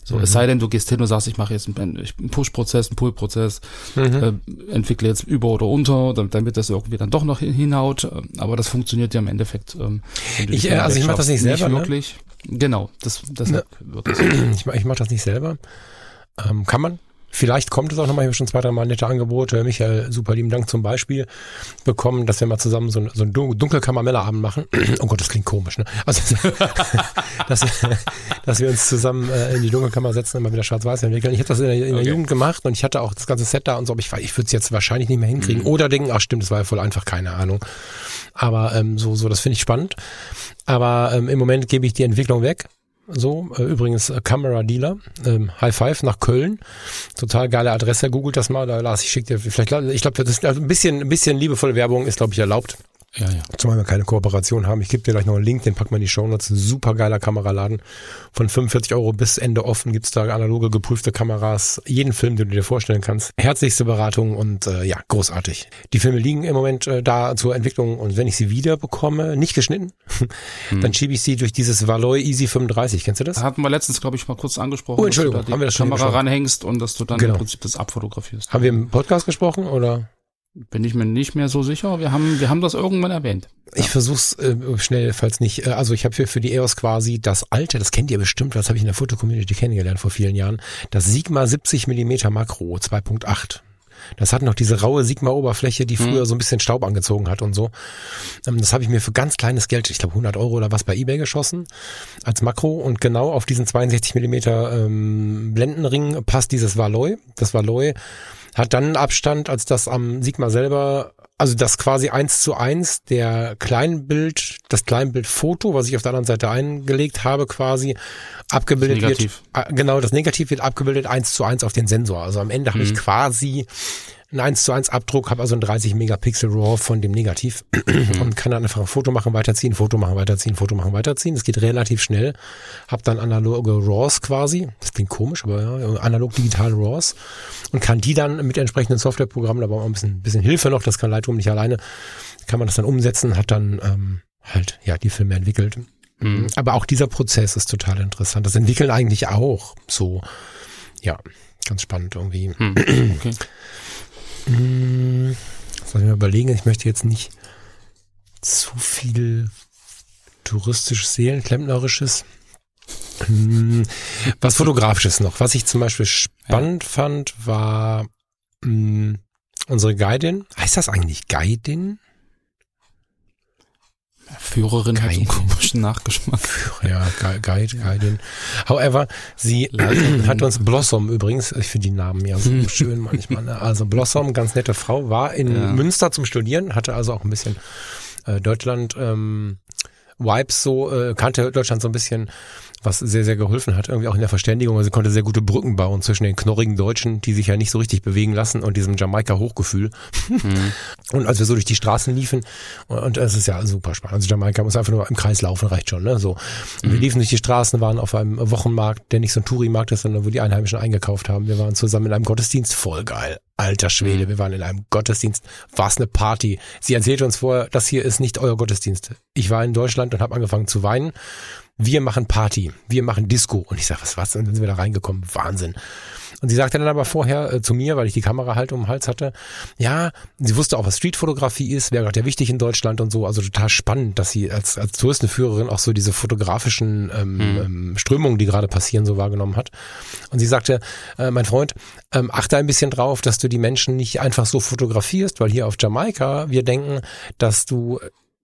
So, mhm. es sei denn, du gehst hin und sagst, ich mache jetzt einen, Push-Prozess, einen Pull-Prozess, mhm. äh, entwickle jetzt über oder unter, damit das irgendwie dann doch noch hinhaut. Aber das funktioniert ja im Endeffekt. Ähm, ich, äh, also ich mache das nicht selber. Nicht ne? wirklich. Genau, das, das ne. wird das. Ich, ich mache das nicht selber. Ähm, kann man, Vielleicht kommt es auch nochmal, ich habe schon zwei, drei Mal nette Angebote, Michael, super lieben Dank zum Beispiel, bekommen, dass wir mal zusammen so, so einen Dunkelkammermellerabend machen. Oh Gott, das klingt komisch, ne? Also, dass, dass wir uns zusammen äh, in die Dunkelkammer setzen und mal wieder schwarz-weiß entwickeln. Ich habe das in der, in der okay. Jugend gemacht und ich hatte auch das ganze Set da und so, aber ich, ich würde es jetzt wahrscheinlich nicht mehr hinkriegen. Mhm. Oder denken, ach stimmt, das war ja voll einfach, keine Ahnung. Aber ähm, so, so, das finde ich spannend. Aber ähm, im Moment gebe ich die Entwicklung weg so, äh, übrigens äh, Camera Dealer, ähm, High Five nach Köln. Total geile Adresse, googelt das mal, da Lars, ich schick dir vielleicht, ich glaube, das ist also ein bisschen, ein bisschen liebevolle Werbung ist, glaube ich, erlaubt. Ja, ja. Zumal wir keine Kooperation haben. Ich gebe dir gleich noch einen Link, den packen wir in die Show Notes. Super geiler Kameraladen. Von 45 Euro bis Ende offen gibt's da analoge, geprüfte Kameras. Jeden Film, den du dir vorstellen kannst. Herzlichste Beratung und äh, ja, großartig. Die Filme liegen im Moment äh, da zur Entwicklung und wenn ich sie wieder bekomme, nicht geschnitten, hm. dann schiebe ich sie durch dieses Valoy Easy 35. Kennst du das? Hatten wir letztens, glaube ich, mal kurz angesprochen. Oh, Entschuldigung, da haben wir das schon Kamera ranhängst und dass du dann genau. im Prinzip das abfotografierst. Haben wir im Podcast gesprochen oder? Bin ich mir nicht mehr so sicher. Wir haben, wir haben das irgendwann erwähnt. Ich ja. versuch's äh, schnell, falls nicht. Äh, also ich habe für, für die EOS quasi das alte, das kennt ihr bestimmt, das habe ich in der Fotocommunity kennengelernt vor vielen Jahren, das Sigma 70 Millimeter Makro 2.8. Das hat noch diese raue Sigma-Oberfläche, die früher mhm. so ein bisschen Staub angezogen hat und so. Ähm, das habe ich mir für ganz kleines Geld, ich glaube 100 Euro oder was, bei eBay geschossen als Makro. Und genau auf diesen 62 Millimeter ähm, Blendenring passt dieses Valoy. Das Valoy hat dann einen Abstand, als das am Sigma selber, also das quasi eins zu eins der Kleinbild, das Kleinbildfoto, was ich auf der anderen Seite eingelegt habe, quasi abgebildet wird. Äh, genau, das Negativ wird abgebildet eins zu eins auf den Sensor. Also am Ende mhm. habe ich mhm. quasi ein 1 zu 1 Abdruck, habe also ein 30 Megapixel RAW von dem Negativ und kann dann einfach ein Foto machen, weiterziehen, Foto machen, weiterziehen, Foto machen, weiterziehen. Das geht relativ schnell. Hab dann analoge RAWs quasi. Das klingt komisch, aber ja, analog digitale RAWs und kann die dann mit entsprechenden Softwareprogrammen, da braucht man ein bisschen, bisschen Hilfe noch, das kann Lightroom nicht alleine, kann man das dann umsetzen, hat dann ähm, halt ja die Filme entwickelt. Mhm. Aber auch dieser Prozess ist total interessant. Das entwickeln eigentlich auch so. Ja, ganz spannend irgendwie. Mhm. Okay. Hm, soll ich mir überlegen, ich möchte jetzt nicht zu viel touristisches, seelenklempnerisches. Hm, was fotografisches noch. Was ich zum Beispiel spannend ja. fand, war hm, unsere Guidin. Heißt das eigentlich Guidin? Führerin Guide. hat einen komischen Nachgeschmack. Ja, Guide, Guidin. However, sie hat uns Blossom übrigens, ich finde die Namen ja so schön manchmal. Ne? Also Blossom, ganz nette Frau, war in ja. Münster zum Studieren, hatte also auch ein bisschen äh, Deutschland ähm, Vibes so, äh, kannte Deutschland so ein bisschen was sehr, sehr geholfen hat, irgendwie auch in der Verständigung. Also sie konnte sehr gute Brücken bauen zwischen den knorrigen Deutschen, die sich ja nicht so richtig bewegen lassen, und diesem Jamaika-Hochgefühl. Mhm. Und als wir so durch die Straßen liefen, und es ist ja super spannend. Also Jamaika muss einfach nur im Kreis laufen, reicht schon, ne? So. Mhm. Wir liefen durch die Straßen, waren auf einem Wochenmarkt, der nicht so ein Touri-Markt ist, sondern wo die Einheimischen eingekauft haben. Wir waren zusammen in einem Gottesdienst, voll geil. Alter Schwede, mhm. wir waren in einem Gottesdienst, war es eine Party. Sie erzählte uns vorher, das hier ist nicht euer Gottesdienst. Ich war in Deutschland und habe angefangen zu weinen. Wir machen Party, wir machen Disco. Und ich sage, was was? Und dann sind wir da reingekommen. Wahnsinn. Und sie sagte dann aber vorher äh, zu mir, weil ich die Kamera halt um den Hals hatte, ja, sie wusste auch, was Streetfotografie ist, wäre gerade ja wichtig in Deutschland und so. Also total spannend, dass sie als, als Touristenführerin auch so diese fotografischen ähm, mhm. Strömungen, die gerade passieren, so wahrgenommen hat. Und sie sagte, äh, mein Freund, ähm, achte ein bisschen drauf, dass du die Menschen nicht einfach so fotografierst, weil hier auf Jamaika wir denken, dass du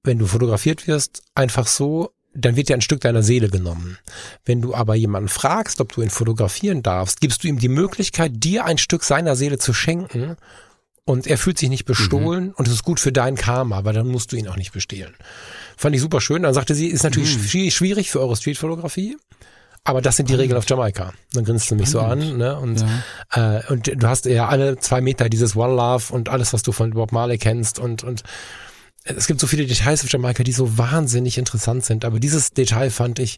wenn du fotografiert wirst, einfach so dann wird dir ein Stück deiner Seele genommen. Wenn du aber jemanden fragst, ob du ihn fotografieren darfst, gibst du ihm die Möglichkeit, dir ein Stück seiner Seele zu schenken und er fühlt sich nicht bestohlen mhm. und es ist gut für dein Karma, weil dann musst du ihn auch nicht bestehlen. Fand ich super schön. Dann sagte sie, ist natürlich mhm. schwierig für eure Streetfotografie. Aber das sind die Regeln auf Jamaika. Dann grinst du mich so an, ne? Und, ja. äh, und du hast ja alle zwei Meter dieses One Love und alles, was du von Bob Marley kennst und, und es gibt so viele Details auf Jamaika, die so wahnsinnig interessant sind, aber dieses Detail fand ich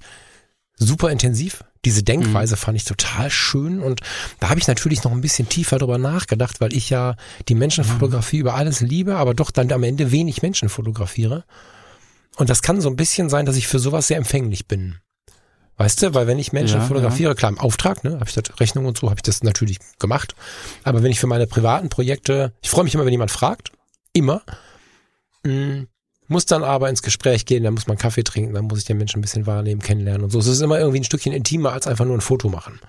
super intensiv. Diese Denkweise mhm. fand ich total schön und da habe ich natürlich noch ein bisschen tiefer drüber nachgedacht, weil ich ja die Menschenfotografie mhm. über alles liebe, aber doch dann am Ende wenig Menschen fotografiere. Und das kann so ein bisschen sein, dass ich für sowas sehr empfänglich bin. Weißt du, weil wenn ich Menschen ja, fotografiere, ja. klar im Auftrag, ne, habe ich das Rechnung und so, habe ich das natürlich gemacht. Aber wenn ich für meine privaten Projekte, ich freue mich immer, wenn jemand fragt, immer, Mhm. Muss dann aber ins Gespräch gehen, dann muss man Kaffee trinken, dann muss ich den Menschen ein bisschen wahrnehmen, kennenlernen und so. Es ist immer irgendwie ein Stückchen intimer als einfach nur ein Foto machen.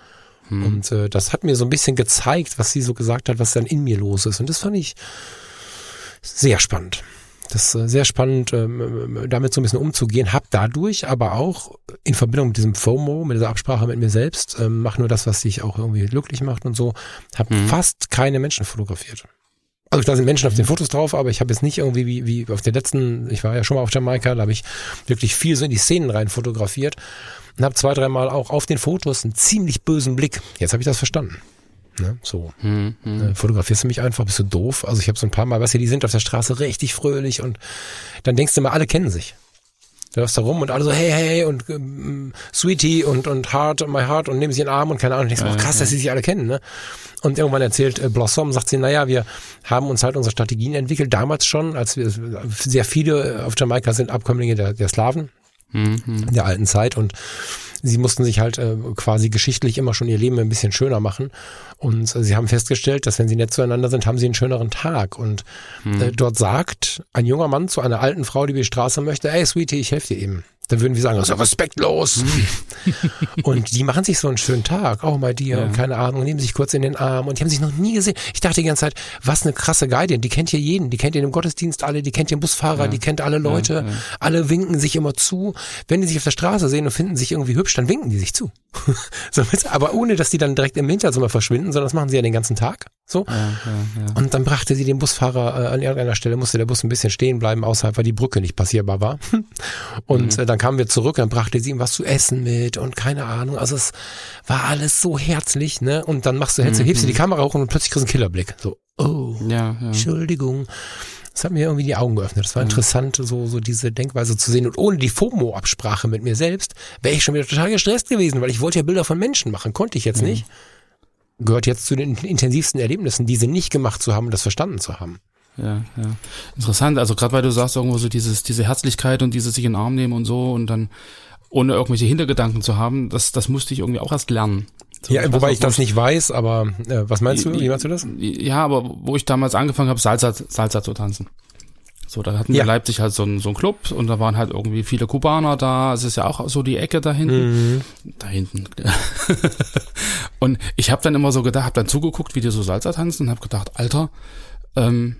Hm. Und äh, das hat mir so ein bisschen gezeigt, was sie so gesagt hat, was dann in mir los ist. Und das fand ich sehr spannend. Das ist äh, sehr spannend, ähm, damit so ein bisschen umzugehen. Hab dadurch aber auch in Verbindung mit diesem FOMO, mit dieser Absprache mit mir selbst, ähm, mach nur das, was dich auch irgendwie glücklich macht und so, habe hm. fast keine Menschen fotografiert. Also da sind Menschen auf den Fotos drauf, aber ich habe jetzt nicht irgendwie wie, wie auf der letzten, ich war ja schon mal auf Jamaika, da habe ich wirklich viel so in die Szenen rein fotografiert und habe zwei, dreimal auch auf den Fotos einen ziemlich bösen Blick. Jetzt habe ich das verstanden. Ne, so. Hm, hm. Fotografierst du mich einfach, bist du doof. Also ich habe so ein paar Mal, was weißt du, die sind auf der Straße richtig fröhlich und dann denkst du mal, alle kennen sich. Du läufst da rum und alle so, hey, hey, und ähm, Sweetie und, und Heart, My Heart und nehmen sie in den Arm und keine Ahnung. Und denkst, ja, oh, krass, ja. dass sie sich alle kennen, ne? Und irgendwann erzählt äh, Blossom, sagt sie, naja, wir haben uns halt unsere Strategien entwickelt, damals schon, als wir sehr viele auf Jamaika sind Abkömmlinge der, der Slaven, mhm. der alten Zeit und sie mussten sich halt äh, quasi geschichtlich immer schon ihr Leben ein bisschen schöner machen. Und äh, sie haben festgestellt, dass wenn sie nett zueinander sind, haben sie einen schöneren Tag. Und mhm. äh, dort sagt ein junger Mann zu einer alten Frau, die die Straße möchte, hey Sweetie, ich helfe dir eben dann würden wir sagen, das ist ja respektlos. und die machen sich so einen schönen Tag, oh my dear, ja. und keine Ahnung, nehmen sich kurz in den Arm und die haben sich noch nie gesehen. Ich dachte die ganze Zeit, was eine krasse Guardian, die kennt hier jeden, die kennt ihr im Gottesdienst alle, die kennt den Busfahrer, ja. die kennt alle Leute, ja, alle winken sich immer zu. Wenn die sich auf der Straße sehen und finden sich irgendwie hübsch, dann winken die sich zu. so, aber ohne, dass die dann direkt im Hinterzimmer verschwinden, sondern das machen sie ja den ganzen Tag. So. Ja, ja, ja. Und dann brachte sie den Busfahrer äh, an irgendeiner Stelle, musste der Bus ein bisschen stehen bleiben, außerhalb, weil die Brücke nicht passierbar war. Und mhm. äh, dann kamen wir zurück, dann brachte sie ihm was zu essen mit und keine Ahnung. Also es war alles so herzlich, ne? Und dann machst du, hältst, mhm. hebst du die Kamera hoch und plötzlich kriegst du einen Killerblick. So, oh, ja, ja. Entschuldigung. Das hat mir irgendwie die Augen geöffnet. Das war mhm. interessant, so, so diese Denkweise zu sehen. Und ohne die FOMO-Absprache mit mir selbst wäre ich schon wieder total gestresst gewesen, weil ich wollte ja Bilder von Menschen machen, konnte ich jetzt mhm. nicht gehört jetzt zu den intensivsten Erlebnissen, diese nicht gemacht zu haben und das verstanden zu haben. Ja, ja. Interessant. Also gerade weil du sagst irgendwo so dieses, diese Herzlichkeit und dieses sich in den Arm nehmen und so und dann ohne irgendwelche Hintergedanken zu haben, das, das musste ich irgendwie auch erst lernen. So, ja, wobei ich das nicht weiß, aber äh, was meinst du? Wie meinst du das? Ja, aber wo ich damals angefangen habe, Salsa, Salsa zu tanzen. So, da hatten wir ja. Leipzig halt so einen so einen Club und da waren halt irgendwie viele Kubaner da. Es ist ja auch so die Ecke da hinten. Mhm. Da hinten. und ich habe dann immer so gedacht, habe dann zugeguckt, wie die so Salsa tanzen und habe gedacht, Alter, ähm,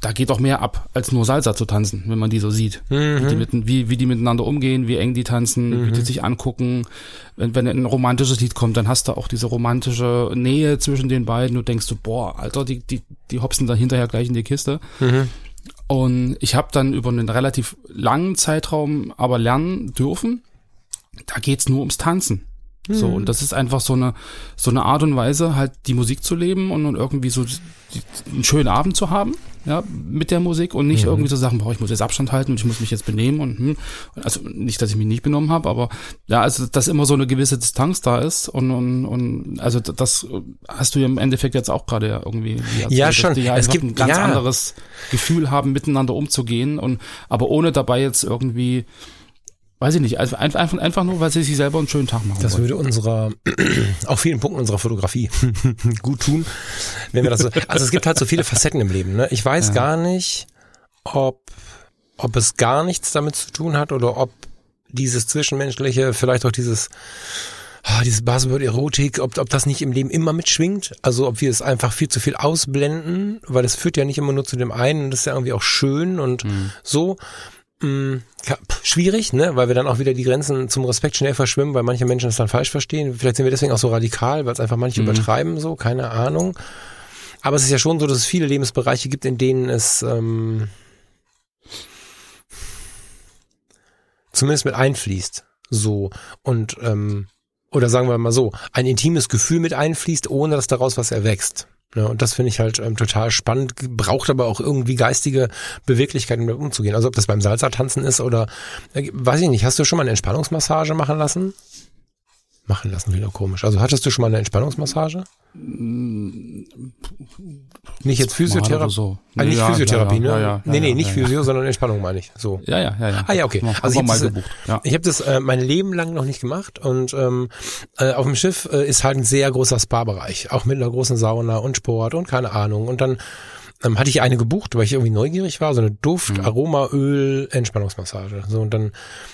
da geht doch mehr ab, als nur Salsa zu tanzen, wenn man die so sieht. Mhm. Wie, die mit, wie, wie die miteinander umgehen, wie eng die tanzen, mhm. wie die mhm. sich angucken. Wenn, wenn ein romantisches Lied kommt, dann hast du auch diese romantische Nähe zwischen den beiden. Du denkst du, boah, Alter, die, die, die hopsen da hinterher gleich in die Kiste. Mhm. Und ich habe dann über einen relativ langen Zeitraum aber lernen dürfen, da geht's nur ums Tanzen. So, und das ist einfach so eine, so eine Art und Weise, halt die Musik zu leben und, und irgendwie so die, einen schönen Abend zu haben. ja, mit der Musik und nicht mhm. irgendwie so Sachen, boah, ich muss jetzt Abstand halten und ich muss mich jetzt benehmen und hm, also nicht, dass ich mich nicht benommen habe, aber ja, also dass immer so eine gewisse Distanz da ist und und, und also das hast du ja im Endeffekt jetzt auch gerade ja irgendwie erzählt, ja schon die ja es gibt ein ganz ja. anderes Gefühl haben miteinander umzugehen und aber ohne dabei jetzt irgendwie Weiß ich nicht, also einfach, einfach nur, weil sie sich selber einen schönen Tag machen. Das wollen. würde unserer, auf vielen Punkten unserer Fotografie gut tun, wenn wir das so, also es gibt halt so viele Facetten im Leben, ne? Ich weiß ja. gar nicht, ob, ob es gar nichts damit zu tun hat oder ob dieses Zwischenmenschliche, vielleicht auch dieses, ah, dieses Buzzword Erotik, ob, ob das nicht im Leben immer mitschwingt, also ob wir es einfach viel zu viel ausblenden, weil es führt ja nicht immer nur zu dem einen, das ist ja irgendwie auch schön und mhm. so mh, mm, schwierig, ne, weil wir dann auch wieder die Grenzen zum Respekt schnell verschwimmen, weil manche Menschen das dann falsch verstehen. Vielleicht sind wir deswegen auch so radikal, weil es einfach manche mhm. übertreiben, so, keine Ahnung. Aber es ist ja schon so, dass es viele Lebensbereiche gibt, in denen es ähm, zumindest mit einfließt. So. Und ähm, oder sagen wir mal so, ein intimes Gefühl mit einfließt, ohne dass daraus was erwächst. Ja, und das finde ich halt ähm, total spannend, braucht aber auch irgendwie geistige Beweglichkeit, um damit umzugehen. Also ob das beim Salsa-Tanzen ist oder, äh, weiß ich nicht, hast du schon mal eine Entspannungsmassage machen lassen? Machen lassen wieder komisch. Also hattest du schon mal eine Entspannungsmassage? Nicht jetzt Physiotherapie. So. Ah, nicht ja, Physiotherapie, ja, ne? Ja, nee, nee, nicht Physio, sondern Entspannung meine ich. So. Ja, ja, ja, ja. Ah ja, okay. Also ich habe das, ja. ich hab das äh, mein Leben lang noch nicht gemacht und ähm, äh, auf dem Schiff äh, ist halt ein sehr großer Spa-Bereich, auch mit einer großen Sauna und Sport und keine Ahnung. Und dann ähm, hatte ich eine gebucht, weil ich irgendwie neugierig war, so eine Duft, mhm. Aroma, Öl, Entspannungsmassage. So und dann,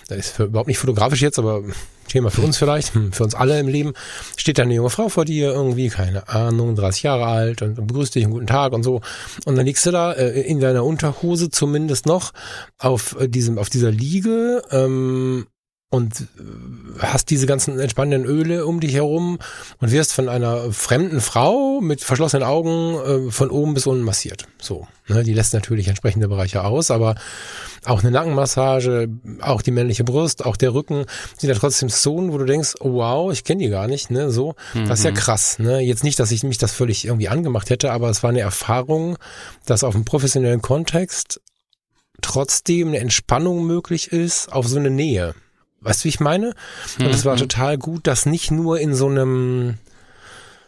das ist für, überhaupt nicht fotografisch jetzt, aber Thema für uns vielleicht, hm, für uns alle im Leben, steht da eine junge Frau vor dir, irgendwie, keine Ahnung, 30 Jahre alt und, und begrüßt dich, einen guten Tag und so. Und dann liegst du da äh, in deiner Unterhose zumindest noch auf äh, diesem, auf dieser Liege, ähm, und äh, hast diese ganzen entspannenden Öle um dich herum und wirst von einer fremden Frau mit verschlossenen Augen äh, von oben bis unten massiert. So, ne, die lässt natürlich entsprechende Bereiche aus, aber auch eine Nackenmassage, auch die männliche Brust, auch der Rücken sind ja trotzdem Zonen, wo du denkst, oh, wow, ich kenne die gar nicht, ne, so, mhm. das ist ja mhm. krass, ne. Jetzt nicht, dass ich mich das völlig irgendwie angemacht hätte, aber es war eine Erfahrung, dass auf einem professionellen Kontext trotzdem eine Entspannung möglich ist auf so eine Nähe. Weißt du, wie ich meine? Und es war mhm. total gut, das nicht nur in so einem,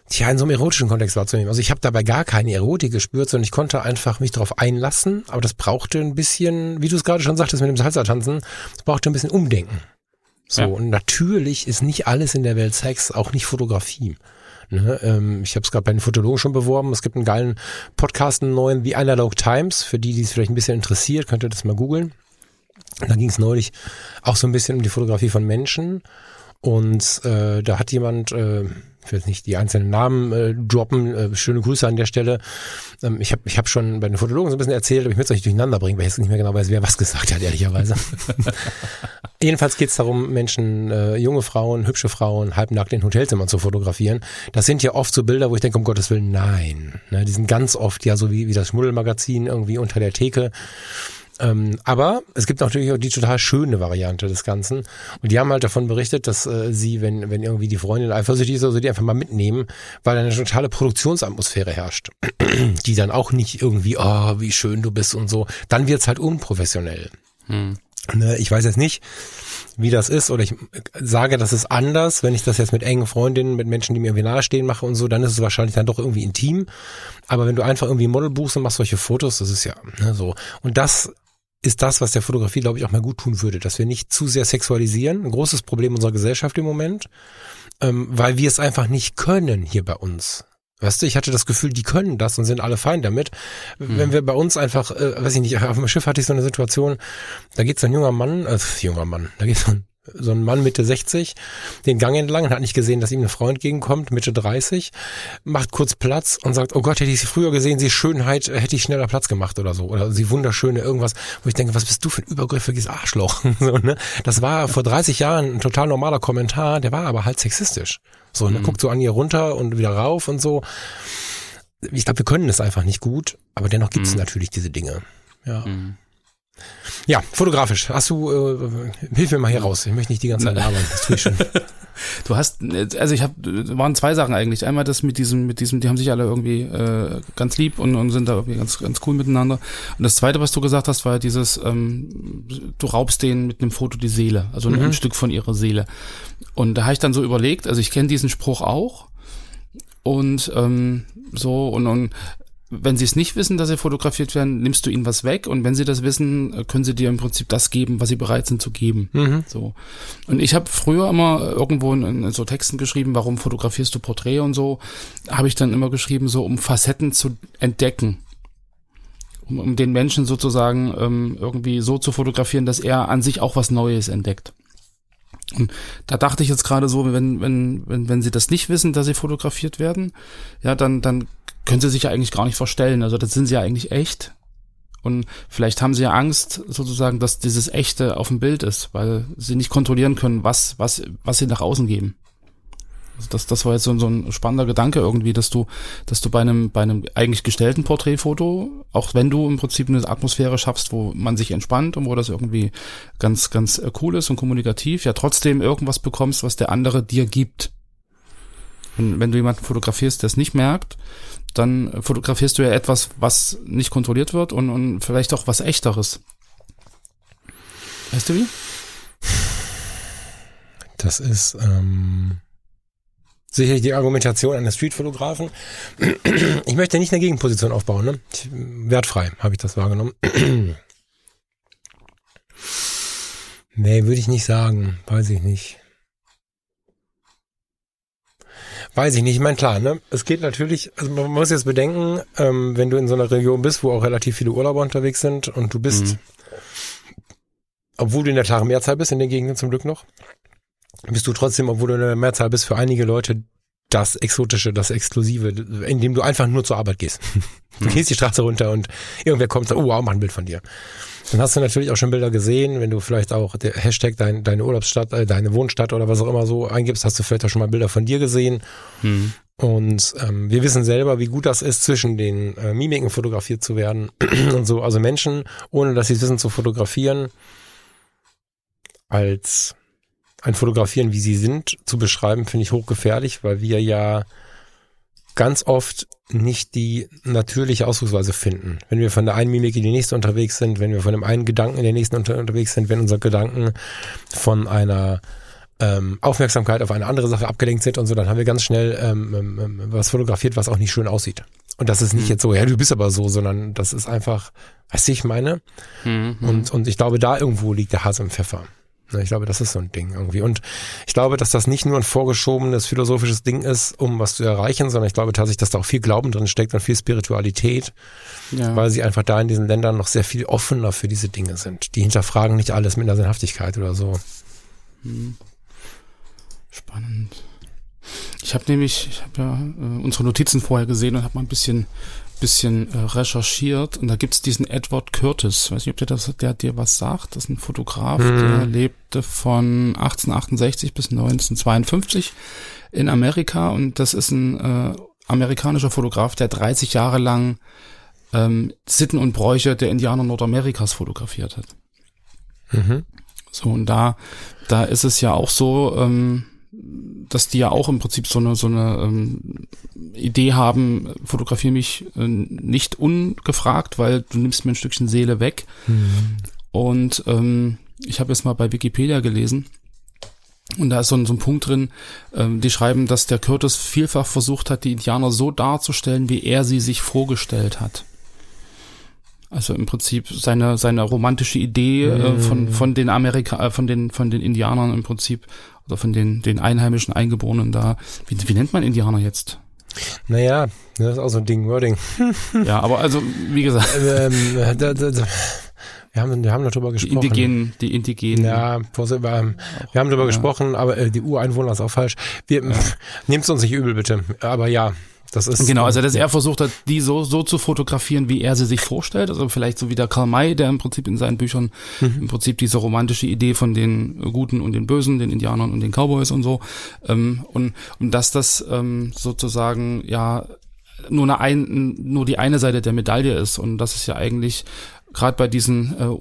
tja, in so einem erotischen Kontext wahrzunehmen. Also ich habe dabei gar keine Erotik gespürt, sondern ich konnte einfach mich darauf einlassen, aber das brauchte ein bisschen, wie du es gerade schon sagtest mit dem Salsa-Tanzen, es brauchte ein bisschen Umdenken. So, ja. und natürlich ist nicht alles in der Welt Sex, auch nicht Fotografie. Ne, ähm, ich habe es gerade bei den Fotologen schon beworben. Es gibt einen geilen Podcast, einen neuen, The Analog Times. Für die, die es vielleicht ein bisschen interessiert, könnt ihr das mal googeln. Da ging es neulich auch so ein bisschen um die Fotografie von Menschen. Und äh, da hat jemand, äh, ich will jetzt nicht die einzelnen Namen äh, droppen, äh, schöne Grüße an der Stelle. Ähm, ich habe ich hab schon bei den Fotologen so ein bisschen erzählt, aber ich möchte es euch durcheinander bringen, weil ich jetzt nicht mehr genau weiß, wer was gesagt hat, ehrlicherweise. Jedenfalls geht es darum, Menschen, äh, junge Frauen, hübsche Frauen, halbnackt in Hotelzimmern zu fotografieren. Das sind ja oft so Bilder, wo ich denke, um Gottes Willen, nein. Ne, die sind ganz oft ja so wie, wie das Schmuddelmagazin irgendwie unter der Theke. Ähm, aber es gibt natürlich auch die total schöne Variante des Ganzen. Und die haben halt davon berichtet, dass äh, sie, wenn, wenn irgendwie die Freundin eifersüchtig ist, also die einfach mal mitnehmen, weil eine totale Produktionsatmosphäre herrscht. die dann auch nicht irgendwie, oh, wie schön du bist und so. Dann wird's halt unprofessionell. Hm. Ne, ich weiß jetzt nicht, wie das ist, oder ich sage, das ist anders, wenn ich das jetzt mit engen Freundinnen, mit Menschen, die mir irgendwie nahestehen mache und so, dann ist es wahrscheinlich dann doch irgendwie intim. Aber wenn du einfach irgendwie Model buchst und machst solche Fotos, das ist ja ne, so. Und das ist das, was der Fotografie, glaube ich, auch mal gut tun würde, dass wir nicht zu sehr sexualisieren. Ein großes Problem unserer Gesellschaft im Moment, ähm, weil wir es einfach nicht können hier bei uns. Weißt du, ich hatte das Gefühl, die können das und sind alle fein damit. Mhm. Wenn wir bei uns einfach, äh, weiß ich nicht, auf dem Schiff hatte ich so eine Situation, da geht so ein junger Mann, äh, junger Mann, da geht so ein so ein Mann Mitte 60, den Gang entlang, hat nicht gesehen, dass ihm eine Frau entgegenkommt, Mitte 30, macht kurz Platz und sagt, oh Gott, hätte ich sie früher gesehen, sie Schönheit, äh, hätte ich schneller Platz gemacht oder so. Oder sie wunderschöne irgendwas, wo ich denke, was bist du für ein übergriffiges Arschloch? so, ne? Das war vor 30 Jahren ein total normaler Kommentar, der war aber halt sexistisch. So, ne? Mhm. Guckt so an ihr runter und wieder rauf und so. Ich glaube, wir können es einfach nicht gut, aber dennoch gibt es mhm. natürlich diese Dinge. Ja. Mhm. Ja, fotografisch. Hast du, äh, hilf mir mal hier raus. Ich möchte nicht die ganze Zeit labern. Das tue ich schon. Du hast, also ich habe, waren zwei Sachen eigentlich. Einmal das mit diesem, mit diesem, die haben sich alle irgendwie äh, ganz lieb und, und sind da irgendwie ganz, ganz cool miteinander. Und das Zweite, was du gesagt hast, war dieses, ähm, du raubst denen mit einem Foto die Seele, also mhm. ein Stück von ihrer Seele. Und da habe ich dann so überlegt, also ich kenne diesen Spruch auch und ähm, so und, und wenn sie es nicht wissen, dass sie fotografiert werden, nimmst du ihnen was weg und wenn sie das wissen, äh, können sie dir im Prinzip das geben, was sie bereit sind zu geben. Mhm. So. Und ich habe früher immer irgendwo in, in, so Texten geschrieben, warum fotografierst du Porträt und so, habe ich dann immer geschrieben, so um Facetten zu entdecken. Um, um den Menschen sozusagen ähm, irgendwie so zu fotografieren, dass er an sich auch was Neues entdeckt. Und da dachte ich jetzt gerade so, wenn, wenn, wenn, wenn sie das nicht wissen, dass sie fotografiert werden, ja, dann, dann können sie sich ja eigentlich gar nicht verstellen. Also das sind sie ja eigentlich echt. Und vielleicht haben sie ja Angst, sozusagen, dass dieses Echte auf dem Bild ist, weil sie nicht kontrollieren können, was, was, was sie nach außen geben. Also das, das war jetzt so, so ein spannender Gedanke irgendwie, dass du, dass du bei einem, bei einem eigentlich gestellten Porträtfoto, auch wenn du im Prinzip eine Atmosphäre schaffst, wo man sich entspannt und wo das irgendwie ganz, ganz cool ist und kommunikativ, ja trotzdem irgendwas bekommst, was der andere dir gibt. Und wenn du jemanden fotografierst, der es nicht merkt, dann fotografierst du ja etwas, was nicht kontrolliert wird und, und vielleicht auch was echteres. Weißt du wie? Das ist ähm, sicherlich die Argumentation eines Streetfotografen. Ich möchte nicht eine Gegenposition aufbauen, ne? Wertfrei habe ich das wahrgenommen. nee, würde ich nicht sagen. Weiß ich nicht. Weiß ich nicht. Ich meine, klar, ne? Es geht natürlich, also man muss jetzt bedenken, ähm, wenn du in so einer Region bist, wo auch relativ viele Urlauber unterwegs sind und du bist, mhm. obwohl du in der klaren Mehrzahl bist, in den Gegenden zum Glück noch, bist du trotzdem, obwohl du in der Mehrzahl bist, für einige Leute das Exotische, das Exklusive, indem du einfach nur zur Arbeit gehst. Du mhm. gehst die Straße runter und irgendwer kommt und sagt, oh wow, mach ein Bild von dir. Dann hast du natürlich auch schon Bilder gesehen, wenn du vielleicht auch der Hashtag dein, deine Urlaubsstadt, äh, deine Wohnstadt oder was auch immer so eingibst, hast du vielleicht auch schon mal Bilder von dir gesehen. Mhm. Und ähm, wir wissen selber, wie gut das ist, zwischen den äh, Mimiken fotografiert zu werden und so. Also Menschen, ohne dass sie es wissen, zu fotografieren, als ein Fotografieren, wie sie sind, zu beschreiben, finde ich hochgefährlich, weil wir ja ganz oft nicht die natürliche Ausdrucksweise finden. Wenn wir von der einen Mimik in die nächste unterwegs sind, wenn wir von dem einen Gedanken in den nächsten unter unterwegs sind, wenn unsere Gedanken von einer ähm, Aufmerksamkeit auf eine andere Sache abgelenkt sind und so, dann haben wir ganz schnell ähm, ähm, ähm was fotografiert, was auch nicht schön aussieht. Und das ist nicht mhm. jetzt so, ja, du bist aber so, sondern das ist einfach, weißt du, ich meine? Mhm. Und, und ich glaube, da irgendwo liegt der Hase im Pfeffer. Ich glaube, das ist so ein Ding irgendwie. Und ich glaube, dass das nicht nur ein vorgeschobenes philosophisches Ding ist, um was zu erreichen, sondern ich glaube tatsächlich, dass da auch viel Glauben drin steckt und viel Spiritualität, ja. weil sie einfach da in diesen Ländern noch sehr viel offener für diese Dinge sind. Die hinterfragen nicht alles mit einer Sinnhaftigkeit oder so. Hm. Spannend. Ich habe nämlich, ich habe ja äh, unsere Notizen vorher gesehen und habe mal ein bisschen bisschen äh, recherchiert und da gibt's diesen Edward Curtis. Weiß nicht, ob der das, der dir was sagt. Das ist ein Fotograf, mhm. der lebte von 1868 bis 1952 in Amerika und das ist ein äh, amerikanischer Fotograf, der 30 Jahre lang ähm, Sitten und Bräuche der Indianer Nordamerikas fotografiert hat. Mhm. So und da, da ist es ja auch so. Ähm, dass die ja auch im Prinzip so eine so eine ähm, Idee haben, fotografiere mich äh, nicht ungefragt, weil du nimmst mir ein Stückchen Seele weg. Mhm. Und ähm, ich habe jetzt mal bei Wikipedia gelesen. Und da ist so ein, so ein Punkt drin, ähm, die schreiben, dass der Curtis vielfach versucht hat, die Indianer so darzustellen, wie er sie sich vorgestellt hat. Also im Prinzip seine seine romantische Idee äh, von mhm. von den Amerika äh, von den von den Indianern im Prinzip oder von den, den einheimischen Eingeborenen da. Wie, wie nennt man Indianer jetzt? Naja, das ist auch so ein Ding, Wording. ja, aber also, wie gesagt. Ähm, da, da, da. Wir haben, wir haben darüber gesprochen. Die Indigenen, die Indigenen. Ja, wir haben darüber ja. gesprochen, aber äh, die Ureinwohner ist auch falsch. Wir, ja. nehmt uns nicht übel, bitte. Aber ja, das ist genau, also dass er versucht hat, die so, so zu fotografieren, wie er sie sich vorstellt. Also vielleicht so wie der Karl May, der im Prinzip in seinen Büchern mhm. im Prinzip diese romantische Idee von den Guten und den Bösen, den Indianern und den Cowboys und so. Ähm, und, und dass das ähm, sozusagen ja nur eine ein, nur die eine Seite der Medaille ist. Und das ist ja eigentlich gerade bei diesen äh,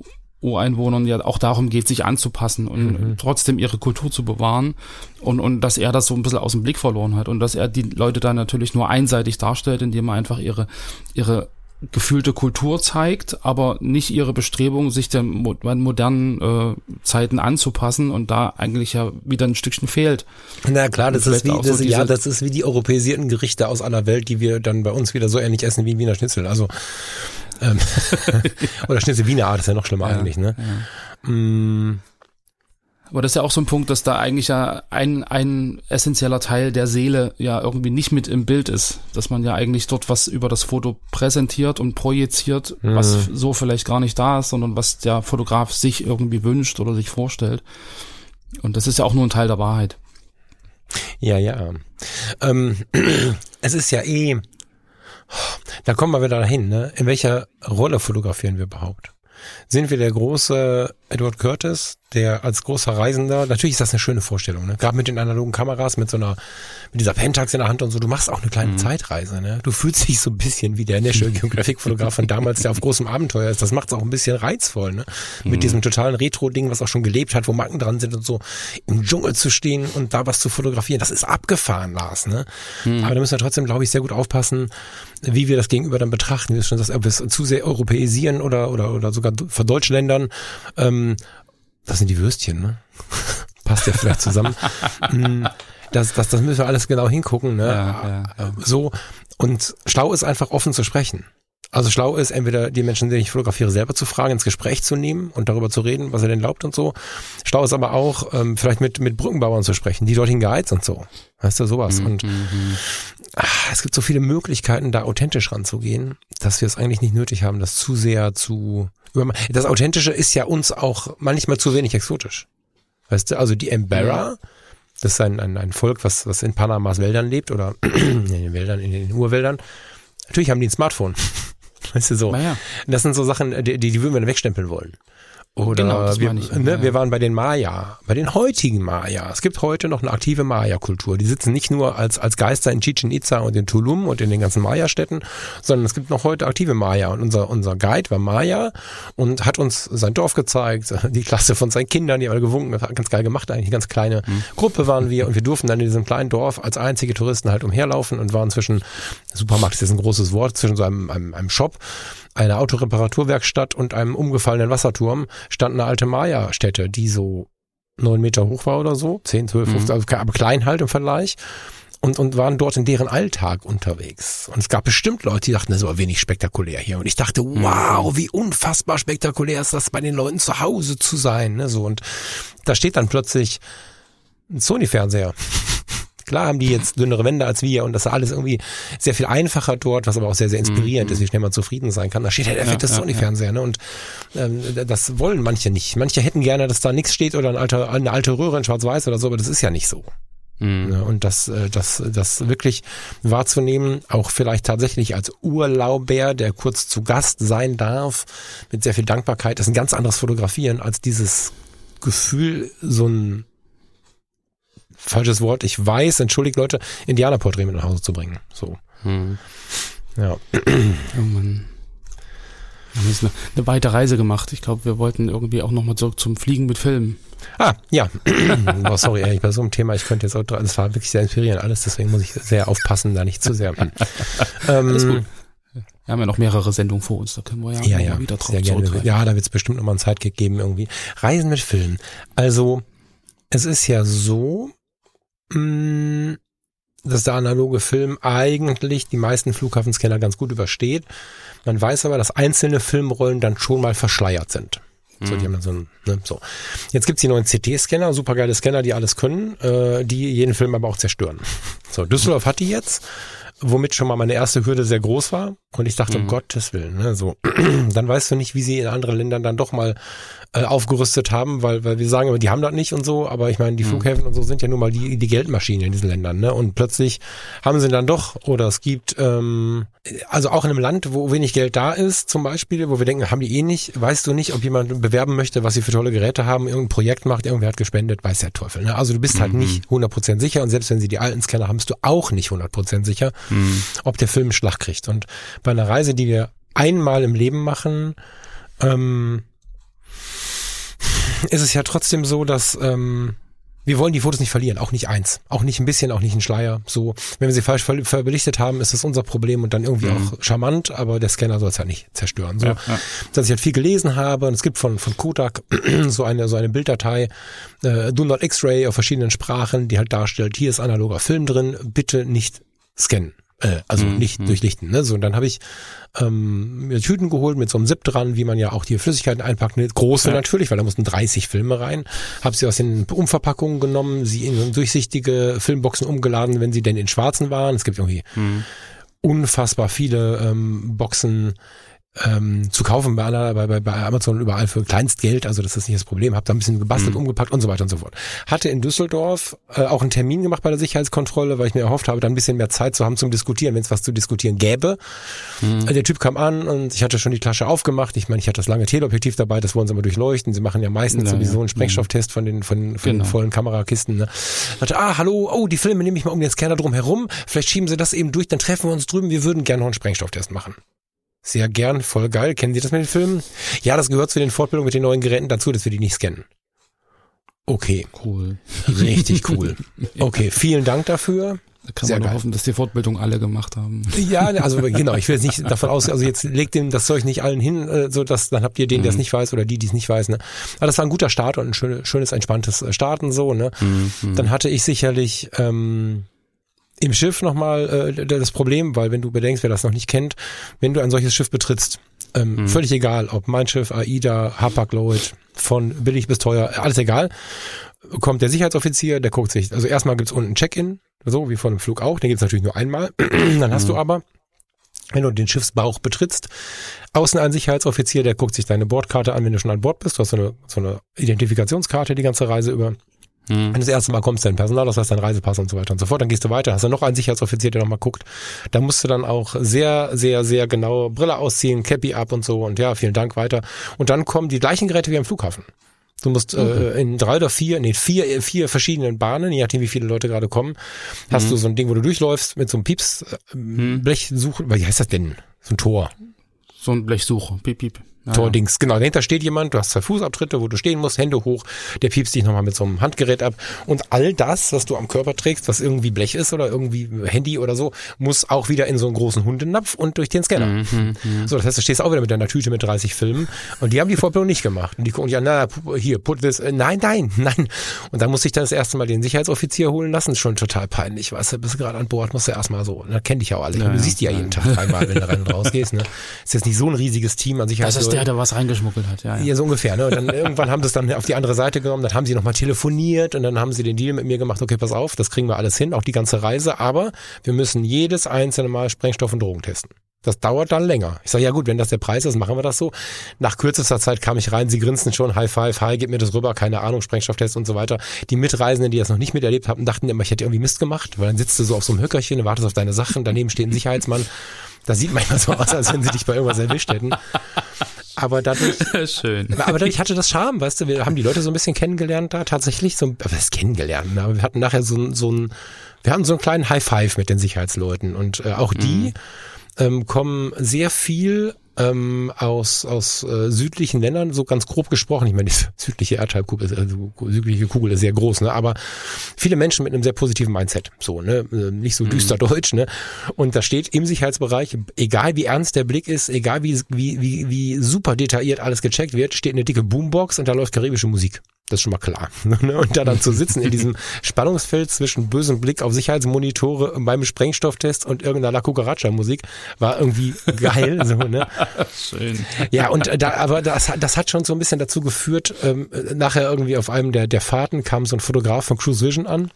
Ureinwohnern ja auch darum geht, sich anzupassen und mhm. trotzdem ihre Kultur zu bewahren und, und dass er das so ein bisschen aus dem Blick verloren hat und dass er die Leute dann natürlich nur einseitig darstellt, indem er einfach ihre, ihre gefühlte Kultur zeigt, aber nicht ihre Bestrebung, sich den modernen äh, Zeiten anzupassen und da eigentlich ja wieder ein Stückchen fehlt. Na klar, das ist wie das, so ja, das ist wie die europäisierten Gerichte aus aller Welt, die wir dann bei uns wieder so ähnlich essen wie Wiener Schnitzel. Also oder Schnitzel Wiener Art ist ja noch schlimmer ja, eigentlich, ne? Ja. Mm. Aber das ist ja auch so ein Punkt, dass da eigentlich ja ein, ein essentieller Teil der Seele ja irgendwie nicht mit im Bild ist. Dass man ja eigentlich dort was über das Foto präsentiert und projiziert, mhm. was so vielleicht gar nicht da ist, sondern was der Fotograf sich irgendwie wünscht oder sich vorstellt. Und das ist ja auch nur ein Teil der Wahrheit. Ja, ja. Ähm, es ist ja eh, da kommen wir wieder dahin, ne? In welcher Rolle fotografieren wir überhaupt? Sind wir der große Edward Curtis, der als großer Reisender, natürlich ist das eine schöne Vorstellung, ne? gerade mit den analogen Kameras, mit so einer, mit dieser Pentax in der Hand und so, du machst auch eine kleine mhm. Zeitreise, ne? Du fühlst dich so ein bisschen wie der National Geographic Fotograf von damals, der auf großem Abenteuer ist. Das macht es auch ein bisschen reizvoll, ne? Mhm. Mit diesem totalen Retro-Ding, was auch schon gelebt hat, wo Macken dran sind und so, im Dschungel zu stehen und da was zu fotografieren, das ist abgefahren, Lars, ne? Mhm. Aber da müssen wir trotzdem, glaube ich, sehr gut aufpassen, wie wir das Gegenüber dann betrachten, wie du schon sagst, ob wir es zu sehr europäisieren oder, oder, oder sogar verdeutschländern, ähm, das sind die Würstchen, ne? Passt ja vielleicht zusammen. Mm, das, das, das müssen wir alles genau hingucken, ne? Ja, ja, ja. So. Und schlau ist einfach offen zu sprechen. Also schlau ist, entweder die Menschen, die ich fotografiere, selber zu fragen, ins Gespräch zu nehmen und darüber zu reden, was er denn glaubt und so. Schlau ist aber auch, ähm, vielleicht mit, mit Brückenbauern zu sprechen, die dorthin geheizt und so. Weißt du, sowas. Mhm. Und ach, es gibt so viele Möglichkeiten, da authentisch ranzugehen, dass wir es eigentlich nicht nötig haben, das zu sehr zu das Authentische ist ja uns auch manchmal zu wenig exotisch. Weißt du, also die Embera, das ist ein, ein, ein Volk, was, was in Panamas Wäldern lebt oder in den Wäldern, in den Urwäldern. Natürlich haben die ein Smartphone. Weißt du so. Ja. Das sind so Sachen, die, die würden wir wegstempeln wollen. Oder genau, wir, ich, ne, wir waren bei den Maya, bei den heutigen Maya. Es gibt heute noch eine aktive Maya-Kultur. Die sitzen nicht nur als, als Geister in Chichen Itza und in Tulum und in den ganzen Maya-Städten, sondern es gibt noch heute aktive Maya. Und unser, unser Guide war Maya und hat uns sein Dorf gezeigt, die Klasse von seinen Kindern, die alle gewunken, das hat ganz geil gemacht eigentlich. Eine ganz kleine mhm. Gruppe waren wir und wir durften dann in diesem kleinen Dorf als einzige Touristen halt umherlaufen und waren zwischen, Supermarkt ist jetzt ein großes Wort, zwischen so einem, einem, einem Shop einer Autoreparaturwerkstatt und einem umgefallenen Wasserturm stand eine alte Maya-Stätte, die so neun Meter hoch war oder so, zehn, zwölf, 15, mhm. also aber klein halt im Vergleich. Und, und waren dort in deren Alltag unterwegs. Und es gab bestimmt Leute, die dachten, das aber wenig spektakulär hier. Und ich dachte, mhm. wow, wie unfassbar spektakulär ist das, bei den Leuten zu Hause zu sein. Ne? So, und da steht dann plötzlich ein Sony-Fernseher Klar haben die jetzt dünnere Wände als wir und das ist alles irgendwie sehr viel einfacher dort, was aber auch sehr, sehr inspirierend mhm. ist, wie schnell man zufrieden sein kann. Da steht halt der ja, Sony-Fernseher, ne? Und ähm, das wollen manche nicht. Manche hätten gerne, dass da nichts steht oder ein alter, eine alte Röhre in Schwarz-Weiß oder so, aber das ist ja nicht so. Mhm. Und das, äh, das, das wirklich wahrzunehmen, auch vielleicht tatsächlich als Urlauber, der kurz zu Gast sein darf, mit sehr viel Dankbarkeit, ist ein ganz anderes Fotografieren als dieses Gefühl, so ein falsches Wort, ich weiß, entschuldigt Leute, Indianerporträt mit nach Hause zu bringen. So. Hm. Ja. Oh Mann. Wir haben eine weite Reise gemacht. Ich glaube, wir wollten irgendwie auch nochmal zurück zum Fliegen mit Filmen. Ah, ja. oh, sorry, ey, bei so einem Thema, ich könnte jetzt auch, das war wirklich sehr inspirierend alles, deswegen muss ich sehr aufpassen, da nicht zu sehr. ähm, alles gut. Wir haben ja noch mehrere Sendungen vor uns, da können wir ja, ja, ja wieder drauf gerne. Ja, da wird es bestimmt nochmal ein Zeitkick geben irgendwie. Reisen mit Filmen. Also, es ist ja so, Mm, dass der analoge Film eigentlich die meisten Flughafenscanner ganz gut übersteht. Man weiß aber, dass einzelne Filmrollen dann schon mal verschleiert sind. So, die mhm. haben so, ein, ne, so. Jetzt gibt's die neuen CT-Scanner, supergeile Scanner, die alles können, äh, die jeden Film aber auch zerstören. So, Düsseldorf hat die jetzt, womit schon mal meine erste Hürde sehr groß war. Und ich dachte, mhm. um Gottes Willen, ne, so. dann weißt du nicht, wie sie in anderen Ländern dann doch mal äh, aufgerüstet haben, weil, weil wir sagen immer, die haben das nicht und so, aber ich meine, die mhm. Flughäfen und so sind ja nun mal die, die Geldmaschinen in diesen Ländern, ne? Und plötzlich haben sie dann doch, oder es gibt, ähm, also auch in einem Land, wo wenig Geld da ist, zum Beispiel, wo wir denken, haben die eh nicht, weißt du nicht, ob jemand bewerben möchte, was sie für tolle Geräte haben, irgendein Projekt macht, irgendwer hat gespendet, weiß der Teufel. Ne? Also du bist halt mhm. halt nicht 100% sicher und selbst wenn sie die alten Scanner haben, bist du auch nicht 100% sicher, mhm. ob der Film einen Schlag kriegt. Und bei einer Reise, die wir einmal im Leben machen, ähm, ist es ja trotzdem so, dass ähm, wir wollen die Fotos nicht verlieren, auch nicht eins, auch nicht ein bisschen, auch nicht ein Schleier. So, wenn wir sie falsch ver verbelichtet haben, ist das unser Problem und dann irgendwie mhm. auch charmant, aber der Scanner soll es ja nicht zerstören. So, ja, ja. dass ich halt viel gelesen habe und es gibt von von Kodak so eine so eine Bilddatei, äh, Do Not X-Ray auf verschiedenen Sprachen, die halt darstellt, hier ist analoger Film drin, bitte nicht scannen. Äh, also mhm. nicht mhm. durchlichten. Ne? So, und dann habe ich ähm, mir Tüten geholt mit so einem Zip dran, wie man ja auch die Flüssigkeiten einpackt. Ne? Große ja. natürlich, weil da mussten 30 Filme rein. Habe sie aus den Umverpackungen genommen, sie in durchsichtige Filmboxen umgeladen, wenn sie denn in schwarzen waren. Es gibt irgendwie mhm. unfassbar viele ähm, Boxen ähm, zu kaufen bei, bei, bei Amazon überall für Kleinstgeld, also das ist nicht das Problem, habe da ein bisschen gebastelt, mhm. umgepackt und so weiter und so fort. Hatte in Düsseldorf äh, auch einen Termin gemacht bei der Sicherheitskontrolle, weil ich mir erhofft habe, da ein bisschen mehr Zeit zu haben zum Diskutieren, wenn es was zu diskutieren gäbe. Mhm. Der Typ kam an und ich hatte schon die Tasche aufgemacht. Ich meine, ich hatte das lange Teleobjektiv dabei, das wollen sie mal durchleuchten. Sie machen ja meistens ja, sowieso ja. einen Sprengstofftest von den von, von genau. den vollen Kamerakisten. Ne? Ich dachte, ah, hallo, oh, die Filme nehme ich mal um den Scanner drum herum. Vielleicht schieben sie das eben durch, dann treffen wir uns drüben. Wir würden gerne noch einen Sprengstofftest machen. Sehr gern, voll geil. Kennen Sie das mit den Filmen? Ja, das gehört zu den Fortbildungen mit den neuen Geräten dazu, dass wir die nicht scannen. Okay. Cool. Richtig cool. Okay, vielen Dank dafür. Da kann Sehr man hoffen, dass die Fortbildung alle gemacht haben. Ja, also genau, ich will jetzt nicht davon aus, also jetzt legt dem das Zeug nicht allen hin, äh, so dass dann habt ihr den, der es mhm. nicht weiß oder die, die es nicht weiß. Ne? Aber das war ein guter Start und ein schönes, schönes entspanntes Starten so. Ne? Mhm. Dann hatte ich sicherlich ähm, im Schiff nochmal äh, das Problem, weil wenn du bedenkst, wer das noch nicht kennt, wenn du ein solches Schiff betrittst, ähm, mhm. völlig egal, ob mein Schiff, AIDA, Hapag-Lloyd, von billig bis teuer, alles egal, kommt der Sicherheitsoffizier, der guckt sich, also erstmal gibt's unten Check-in, so wie von einem Flug auch, den gibt's natürlich nur einmal, dann hast mhm. du aber wenn du den Schiffsbauch betrittst, außen ein Sicherheitsoffizier, der guckt sich deine Bordkarte an, wenn du schon an Bord bist. Du hast so eine, so eine Identifikationskarte die ganze Reise über. Hm. Wenn du das erste Mal kommst, dein Personal, das heißt dein Reisepass und so weiter und so fort, dann gehst du weiter, hast du noch einen Sicherheitsoffizier, der nochmal guckt. Da musst du dann auch sehr, sehr, sehr genau Brille ausziehen, Cappy ab und so und ja, vielen Dank weiter. Und dann kommen die gleichen Geräte wie am Flughafen. Du musst okay. äh, in drei oder vier, nee, vier, vier verschiedenen Bahnen, je nachdem wie viele Leute gerade kommen, hast mhm. du so ein Ding, wo du durchläufst mit so einem Pieps, äh, mhm. Blechsuche, wie heißt das denn? So ein Tor. So ein Blechsuche, piep, piep. Tordings. Genau, dahinter steht jemand, du hast zwei Fußabtritte, wo du stehen musst, Hände hoch, der piepst dich nochmal mit so einem Handgerät ab. Und all das, was du am Körper trägst, was irgendwie Blech ist oder irgendwie Handy oder so, muss auch wieder in so einen großen Hundenapf und durch den Scanner. Mhm, mhm. so, das heißt, du stehst auch wieder mit deiner Tüte mit 30 Filmen und die haben die Vorbildung nicht gemacht. Und die gucken an, na, hier, put this, äh, nein, nein, nein. Und dann muss ich dann das erste Mal den Sicherheitsoffizier holen lassen, ist schon total peinlich, weißt du, bist gerade an Bord, musst du erstmal so, da kenn dich ja auch alle. Ja, du siehst die ja, ja jeden Tag einmal, wenn du rein und raus gehst, ne. Ist jetzt nicht so ein riesiges Team an Sicherheitsleuten. Der, der was reingeschmuggelt hat, ja. Ja, ja so ungefähr. Ne? Und dann irgendwann haben sie es dann auf die andere Seite genommen, dann haben sie nochmal telefoniert und dann haben sie den Deal mit mir gemacht, okay, pass auf, das kriegen wir alles hin, auch die ganze Reise, aber wir müssen jedes einzelne Mal Sprengstoff und Drogen testen. Das dauert dann länger. Ich sage, ja gut, wenn das der Preis ist, machen wir das so. Nach kürzester Zeit kam ich rein, sie grinsten schon, High Five, hi, gib mir das rüber, keine Ahnung, Sprengstofftest und so weiter. Die Mitreisenden, die das noch nicht miterlebt haben, dachten immer, ich hätte irgendwie Mist gemacht, weil dann sitzt du so auf so einem Höckerchen, wartest auf deine Sachen, daneben steht ein Sicherheitsmann. Das sieht manchmal so aus, als wenn sie dich bei irgendwas erwischt hätten. Aber dadurch, Schön. aber dadurch hatte das Charme, weißt du, wir haben die Leute so ein bisschen kennengelernt da, tatsächlich so, was kennengelernt, aber wir hatten nachher so, so ein, wir hatten so einen kleinen High Five mit den Sicherheitsleuten und äh, auch die mhm. ähm, kommen sehr viel ähm, aus, aus äh, südlichen Ländern, so ganz grob gesprochen. Ich meine, die südliche Erdhalbkugel, ist, also südliche Kugel ist sehr groß, ne? aber viele Menschen mit einem sehr positiven Mindset, so, ne? Äh, nicht so mhm. düster mhm. deutsch, ne? Und da steht im Sicherheitsbereich, egal wie ernst der Blick ist, egal wie, wie, wie, wie super detailliert alles gecheckt wird, steht eine dicke Boombox und da läuft karibische Musik. Das ist schon mal klar. Ne? Und da dann zu sitzen in diesem Spannungsfeld zwischen bösem Blick auf Sicherheitsmonitore beim Sprengstofftest und irgendeiner La Cucaracha-Musik war irgendwie geil. so, ne? Schön. Ja, und da, aber das, das hat schon so ein bisschen dazu geführt, ähm, nachher irgendwie auf einem der, der Fahrten kam so ein Fotograf von Cruise Vision an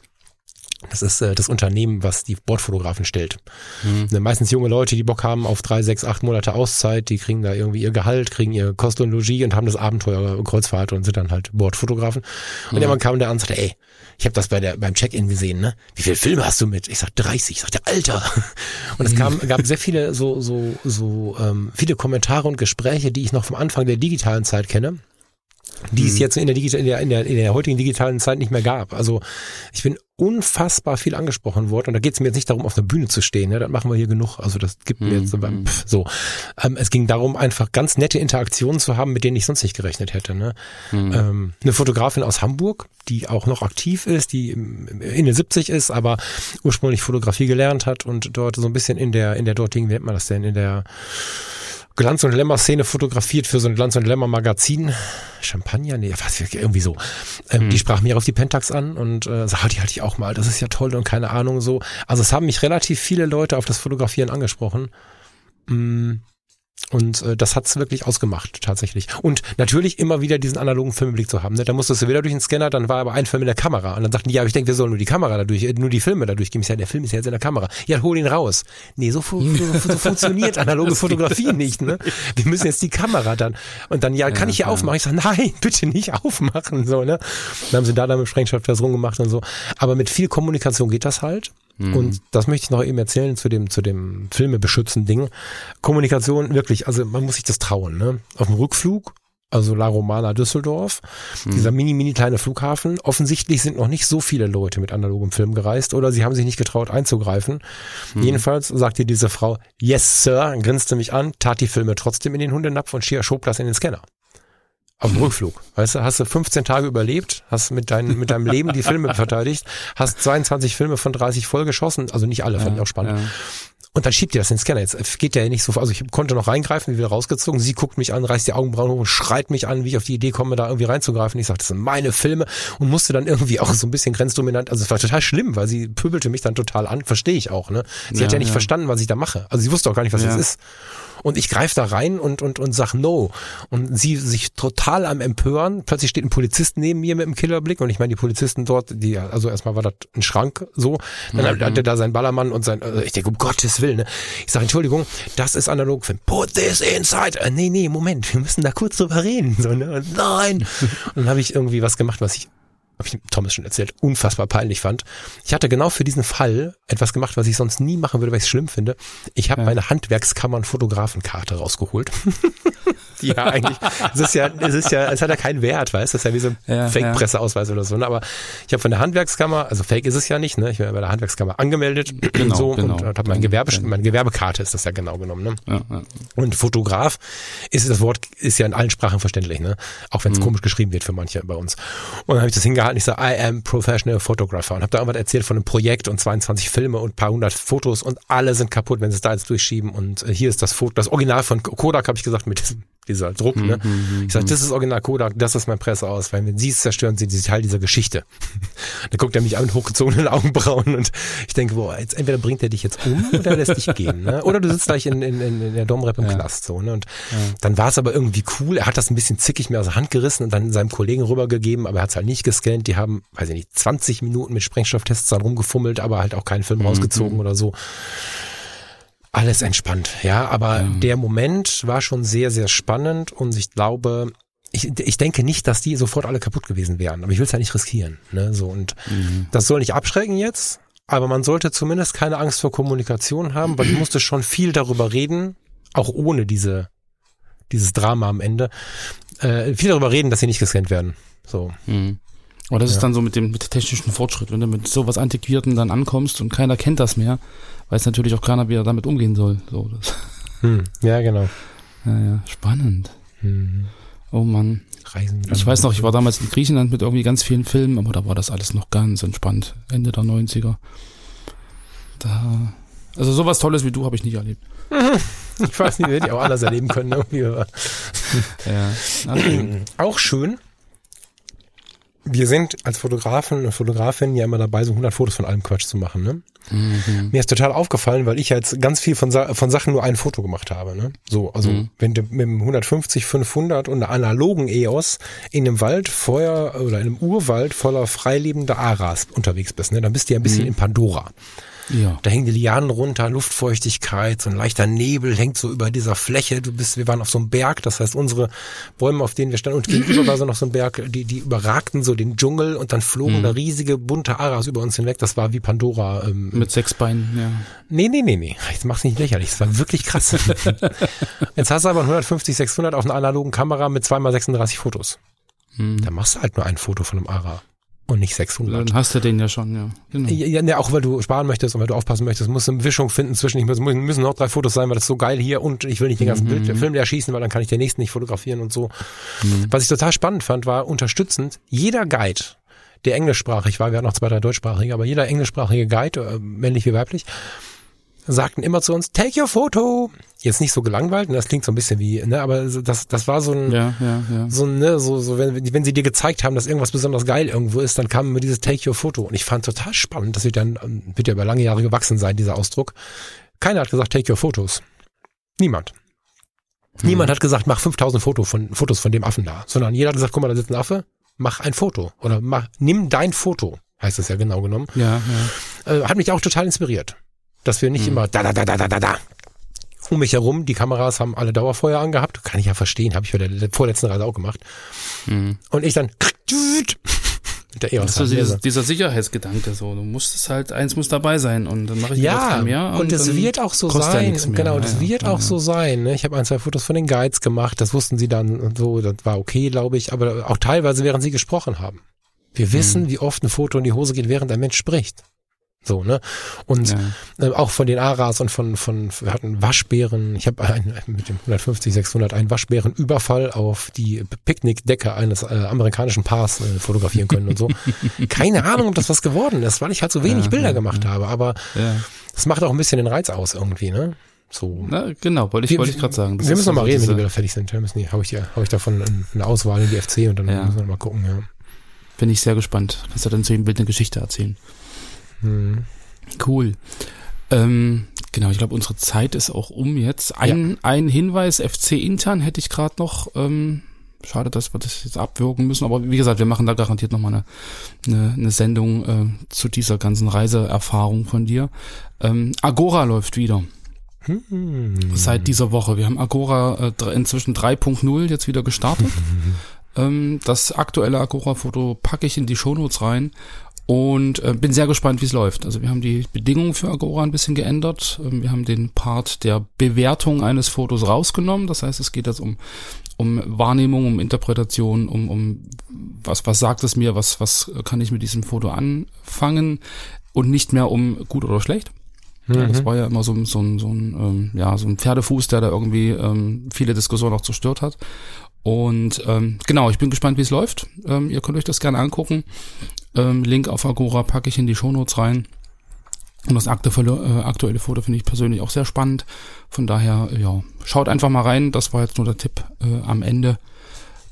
das ist äh, das Unternehmen, was die Bordfotografen stellt. Mhm. Ne, meistens junge Leute, die Bock haben auf drei, sechs, acht Monate Auszeit, die kriegen da irgendwie ihr Gehalt, kriegen ihr Kost und Logis und haben das Abenteuer Kreuzfahrt und sind dann halt Bordfotografen. Und mhm. irgendwann kam der an und sagte, ey, ich habe das bei der beim Check-in gesehen, ne? Wie viele Filme hast du mit? Ich sag 30. Ich sagte, Alter. Und es kam, gab sehr viele so so so ähm, viele Kommentare und Gespräche, die ich noch vom Anfang der digitalen Zeit kenne die es jetzt in der, in, der, in, der, in der heutigen digitalen Zeit nicht mehr gab. Also ich bin unfassbar viel angesprochen worden und da geht es mir jetzt nicht darum, auf der Bühne zu stehen, ne? das machen wir hier genug, also das gibt mir jetzt so, beim, pff, so. Ähm, es ging darum, einfach ganz nette Interaktionen zu haben, mit denen ich sonst nicht gerechnet hätte. Ne? Mhm. Ähm, eine Fotografin aus Hamburg, die auch noch aktiv ist, die in den 70 ist, aber ursprünglich Fotografie gelernt hat und dort so ein bisschen in der, in der dortigen, wie nennt man das denn, in der Glanz- und Lämmer-Szene fotografiert für so ein Glanz- und Lämmer-Magazin. Champagner? Nee, was, irgendwie so. Ähm, hm. Die sprach mir auf die Pentax an und äh, sagte, die halte ich auch mal, das ist ja toll und keine Ahnung so. Also es haben mich relativ viele Leute auf das Fotografieren angesprochen. Mm. Und äh, das hat's wirklich ausgemacht, tatsächlich. Und natürlich immer wieder diesen analogen Filmblick zu haben. Ne? Da musstest du wieder durch den Scanner, dann war aber ein Film in der Kamera. Und dann sagten die, ja, ich denke, wir sollen nur die Kamera dadurch, äh, nur die Filme dadurch geben. Ich sage, der Film ist ja jetzt in der Kamera. Ja, hol ihn raus. Nee, so, fu so, so funktioniert analoge Fotografie nicht. Ne? Wir müssen jetzt die Kamera dann. Und dann, ja, kann ja, ich hier ja. aufmachen? Ich sage, nein, bitte nicht aufmachen. So, ne? Dann haben sie da dann mit Sprengstoff das rumgemacht und so. Aber mit viel Kommunikation geht das halt. Mhm. Und das möchte ich noch eben erzählen zu dem, zu dem Filme beschützen Ding. Kommunikation, wirklich, also man muss sich das trauen, ne? Auf dem Rückflug, also La Romana Düsseldorf, mhm. dieser mini, mini kleine Flughafen. Offensichtlich sind noch nicht so viele Leute mit analogem Film gereist oder sie haben sich nicht getraut einzugreifen. Mhm. Jedenfalls sagte diese Frau, yes, Sir, grinste mich an, tat die Filme trotzdem in den Hundenapf und schob das in den Scanner. Auf dem Rückflug. Weißt du, hast du 15 Tage überlebt, hast mit, dein, mit deinem Leben die Filme verteidigt, hast 22 Filme von 30 voll geschossen, also nicht alle, ja, fand ich auch spannend. Ja. Und dann schiebt ihr das in den Scanner. Jetzt geht ja nicht so, also ich konnte noch reingreifen, wieder rausgezogen. Sie guckt mich an, reißt die Augenbrauen hoch und schreit mich an, wie ich auf die Idee komme, da irgendwie reinzugreifen. Ich sagte, das sind meine Filme und musste dann irgendwie auch so ein bisschen grenzdominant. Also es war total schlimm, weil sie pöbelte mich dann total an. Verstehe ich auch, ne? Sie ja, hat ja nicht ja. verstanden, was ich da mache. Also sie wusste auch gar nicht, was ja. das ist und ich greife da rein und, und, und sag no. Und sie sich total am Empören. Plötzlich steht ein Polizist neben mir mit einem Killerblick und ich meine, die Polizisten dort, die, also erstmal war das ein Schrank so, dann mhm. hat er da sein Ballermann und sein, also ich denke, um Gottes Willen, ne? Ich sage, Entschuldigung, das ist analog Film. Put this inside. Äh, nee, nee, Moment, wir müssen da kurz drüber reden. So, ne? Nein. und dann habe ich irgendwie was gemacht, was ich habe ich Thomas schon erzählt, unfassbar peinlich fand. Ich hatte genau für diesen Fall etwas gemacht, was ich sonst nie machen würde, weil ich es schlimm finde. Ich habe ja. meine Handwerkskammern-Fotografenkarte rausgeholt. ja, eigentlich, es ist ja, es ist ja, es hat ja keinen Wert, weißt du, das ist ja wie so ein ja, Fake-Presseausweis oder so. Ne? Aber ich habe von der Handwerkskammer, also Fake ist es ja nicht, ne? Ich bin ja bei der Handwerkskammer angemeldet genau, so genau. und habe mein Gewerbe, meine Gewerbekarte ist das ja genau genommen. Ne? Ja, ja. Und Fotograf ist das Wort ist ja in allen Sprachen verständlich, ne? Auch wenn es mhm. komisch geschrieben wird für manche bei uns. Und dann habe ich das hingehalten, ich sage, I am professional photographer und habe da irgendwas erzählt von einem Projekt und 22 Filme und paar hundert Fotos und alle sind kaputt, wenn sie es da jetzt durchschieben und äh, hier ist das Foto, das Original von Kodak habe ich gesagt mit diesem dieser Druck. Ne? Mhm, mhm ich sage, mhm. das ist Original Kodak, das ist mein Presseaus, weil wenn sie es zerstören, sind sie Teil dieser Geschichte. da guckt er mich an mit hochgezogenen Augenbrauen und ich denke, boah, jetzt entweder bringt er dich jetzt um oder lässt dich gehen. Ne? Oder du sitzt gleich in, in, in der Domrep im ja. Knast. So, ne? Und ja. dann war es aber irgendwie cool. Er hat das ein bisschen zickig mir aus der Hand gerissen und dann seinem Kollegen rübergegeben, aber er hat es halt nicht gescannt. Die haben, weiß ich nicht, 20 Minuten mit Sprengstofftests dann rumgefummelt, aber halt auch keinen Film mhm. rausgezogen oder so. Alles entspannt, ja, aber mhm. der Moment war schon sehr, sehr spannend und ich glaube, ich, ich denke nicht, dass die sofort alle kaputt gewesen wären, aber ich will es ja nicht riskieren. Ne? So, und mhm. das soll nicht abschrecken jetzt, aber man sollte zumindest keine Angst vor Kommunikation haben, weil ich musste schon viel darüber reden, auch ohne diese, dieses Drama am Ende, äh, viel darüber reden, dass sie nicht gescannt werden. So. Mhm. Aber das ja. ist dann so mit dem, mit technischen Fortschritt, wenn du mit sowas Antiquierten dann ankommst und keiner kennt das mehr, weiß natürlich auch keiner, wie er damit umgehen soll. So, das. Hm, ja, genau. Ja, ja, spannend. Mhm. Oh Mann. Reisen. Ich weiß noch, ich war damals in Griechenland mit irgendwie ganz vielen Filmen, aber da war das alles noch ganz entspannt. Ende der 90er. Da, also sowas Tolles wie du habe ich nicht erlebt. Ich weiß nicht, hätte ich auch alles erleben können. Irgendwie. ja. Auch schön wir sind als Fotografen und Fotografin ja immer dabei, so 100 Fotos von allem Quatsch zu machen. Ne? Mhm. Mir ist total aufgefallen, weil ich jetzt ganz viel von, von Sachen nur ein Foto gemacht habe. Ne? So, also mhm. wenn du mit dem 150, 500 und einer analogen EOS in einem Wald Feuer oder in einem Urwald voller freilebender Aras unterwegs bist, ne? dann bist du ja ein bisschen mhm. in Pandora. Ja. Da hängen die Lianen runter, Luftfeuchtigkeit, so ein leichter Nebel hängt so über dieser Fläche. Du bist, wir waren auf so einem Berg, das heißt unsere Bäume, auf denen wir standen, und gegenüber war so noch so ein Berg, die, die überragten so den Dschungel und dann flogen mhm. da riesige bunte Aras über uns hinweg. Das war wie Pandora. Ähm, Mit sechs Beinen, ja. Nee, nee, nee, nee. Jetzt mach's nicht lächerlich. Das war wirklich krass. Jetzt hast du aber 150, 600 auf einer analogen Kamera mit zweimal 36 Fotos. Hm. Da machst du halt nur ein Foto von einem Ara und nicht 600. Dann hast du den ja schon, ja. Genau. Ja, ja, auch weil du sparen möchtest und weil du aufpassen möchtest, musst du eine Mischung finden zwischen, ich muss, müssen noch drei Fotos sein, weil das ist so geil hier und ich will nicht den ganzen mhm. Bild, Film erschießen, weil dann kann ich den nächsten nicht fotografieren und so. Mhm. Was ich total spannend fand, war unterstützend, jeder Guide, der englischsprachig war, wir hatten noch zwei, drei deutschsprachige, aber jeder englischsprachige Guide, äh, männlich wie weiblich, sagten immer zu uns, take your photo. Jetzt nicht so gelangweilt, ne, das klingt so ein bisschen wie, ne, aber das, das war so ein, ja, ja, ja. so, ne, so, so, wenn, wenn sie dir gezeigt haben, dass irgendwas besonders geil irgendwo ist, dann kam immer dieses take your photo. Und ich fand total spannend, das wird dann, wird ja über lange Jahre gewachsen sein, dieser Ausdruck. Keiner hat gesagt, take your photos. Niemand. Hm. Niemand hat gesagt, mach 5000 Foto von, Fotos von dem Affen da, sondern jeder hat gesagt, guck mal, da sitzt ein Affe, mach ein Foto oder mach, nimm dein Foto, heißt es ja genau genommen. Ja, ja. Äh, hat mich auch total inspiriert. Dass wir nicht hm. immer da, da, da, da, da, da, da. Um mich herum, die Kameras haben alle Dauerfeuer angehabt. Kann ich ja verstehen, habe ich bei der vorletzten Reise auch gemacht. Hm. Und ich dann mit der EOS. Das ist dieser, dieser Sicherheitsgedanke so. Du musst es halt, eins muss dabei sein und dann mache ich ja, mehr. Und, und es wird auch so sein. Ja genau, das ja, wird ja, auch so sein. Ne? Ich habe ein, zwei Fotos von den Guides gemacht, das wussten sie dann und so, das war okay, glaube ich, aber auch teilweise, während sie gesprochen haben. Wir wissen, hm. wie oft ein Foto in die Hose geht, während ein Mensch spricht. So, ne? Und ja. äh, auch von den Aras und von, von, wir hatten Waschbären, ich habe mit dem 150, 600 einen Waschbärenüberfall auf die Picknickdecke eines äh, amerikanischen Paars äh, fotografieren können und so. Keine Ahnung, ob das was geworden ist, weil ich halt so wenig ja, Bilder ja, gemacht habe, aber das macht auch ein bisschen den Reiz aus irgendwie, ne? So. Na, genau, wollte ich, wollte ich gerade sagen. Das wir müssen noch mal reden, wenn die Bilder fertig sind. Wir müssen, habe ich, hab ich davon eine Auswahl in die FC und dann müssen wir mal gucken, ja. Bin ich sehr gespannt. Kannst du dann zu jedem Bild eine Geschichte erzählen. Hm. Cool. Ähm, genau, ich glaube, unsere Zeit ist auch um jetzt. Ein, ja. ein Hinweis, FC intern hätte ich gerade noch. Ähm, schade, dass wir das jetzt abwürgen müssen, aber wie gesagt, wir machen da garantiert nochmal eine, eine, eine Sendung äh, zu dieser ganzen Reiseerfahrung von dir. Ähm, Agora läuft wieder. Hm. Seit dieser Woche. Wir haben Agora äh, inzwischen 3.0 jetzt wieder gestartet. ähm, das aktuelle Agora-Foto packe ich in die Shownotes rein und äh, bin sehr gespannt, wie es läuft. Also wir haben die Bedingungen für Agora ein bisschen geändert. Ähm, wir haben den Part der Bewertung eines Fotos rausgenommen. Das heißt, es geht jetzt um, um Wahrnehmung, um Interpretation, um, um was, was sagt es mir, was, was kann ich mit diesem Foto anfangen und nicht mehr um gut oder schlecht. Ja, das mhm. war ja immer so, so, ein, so, ein, ähm, ja, so ein Pferdefuß, der da irgendwie ähm, viele Diskussionen auch zerstört hat. Und ähm, genau, ich bin gespannt, wie es läuft. Ähm, ihr könnt euch das gerne angucken. Ähm, Link auf Agora packe ich in die Shownotes rein. Und das aktuelle, äh, aktuelle Foto finde ich persönlich auch sehr spannend. Von daher, ja, schaut einfach mal rein. Das war jetzt nur der Tipp äh, am Ende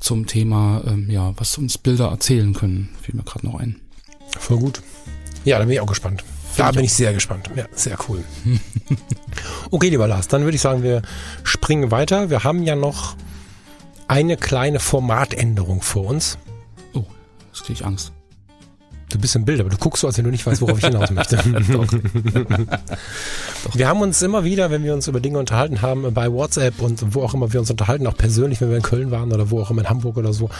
zum Thema, ähm, ja, was uns Bilder erzählen können. Fiel mir gerade noch ein. Voll gut. Ja, da bin ich auch gespannt. Da bin ich sehr gespannt. Ja, sehr cool. okay, lieber Lars, dann würde ich sagen, wir springen weiter. Wir haben ja noch eine kleine Formatänderung vor uns. Oh, jetzt kriege ich Angst. Du bist im Bild, aber du guckst so, als wenn du nicht weißt, worauf ich hinaus möchte. Doch. Wir haben uns immer wieder, wenn wir uns über Dinge unterhalten haben, bei WhatsApp und wo auch immer wir uns unterhalten, auch persönlich, wenn wir in Köln waren oder wo auch immer in Hamburg oder so,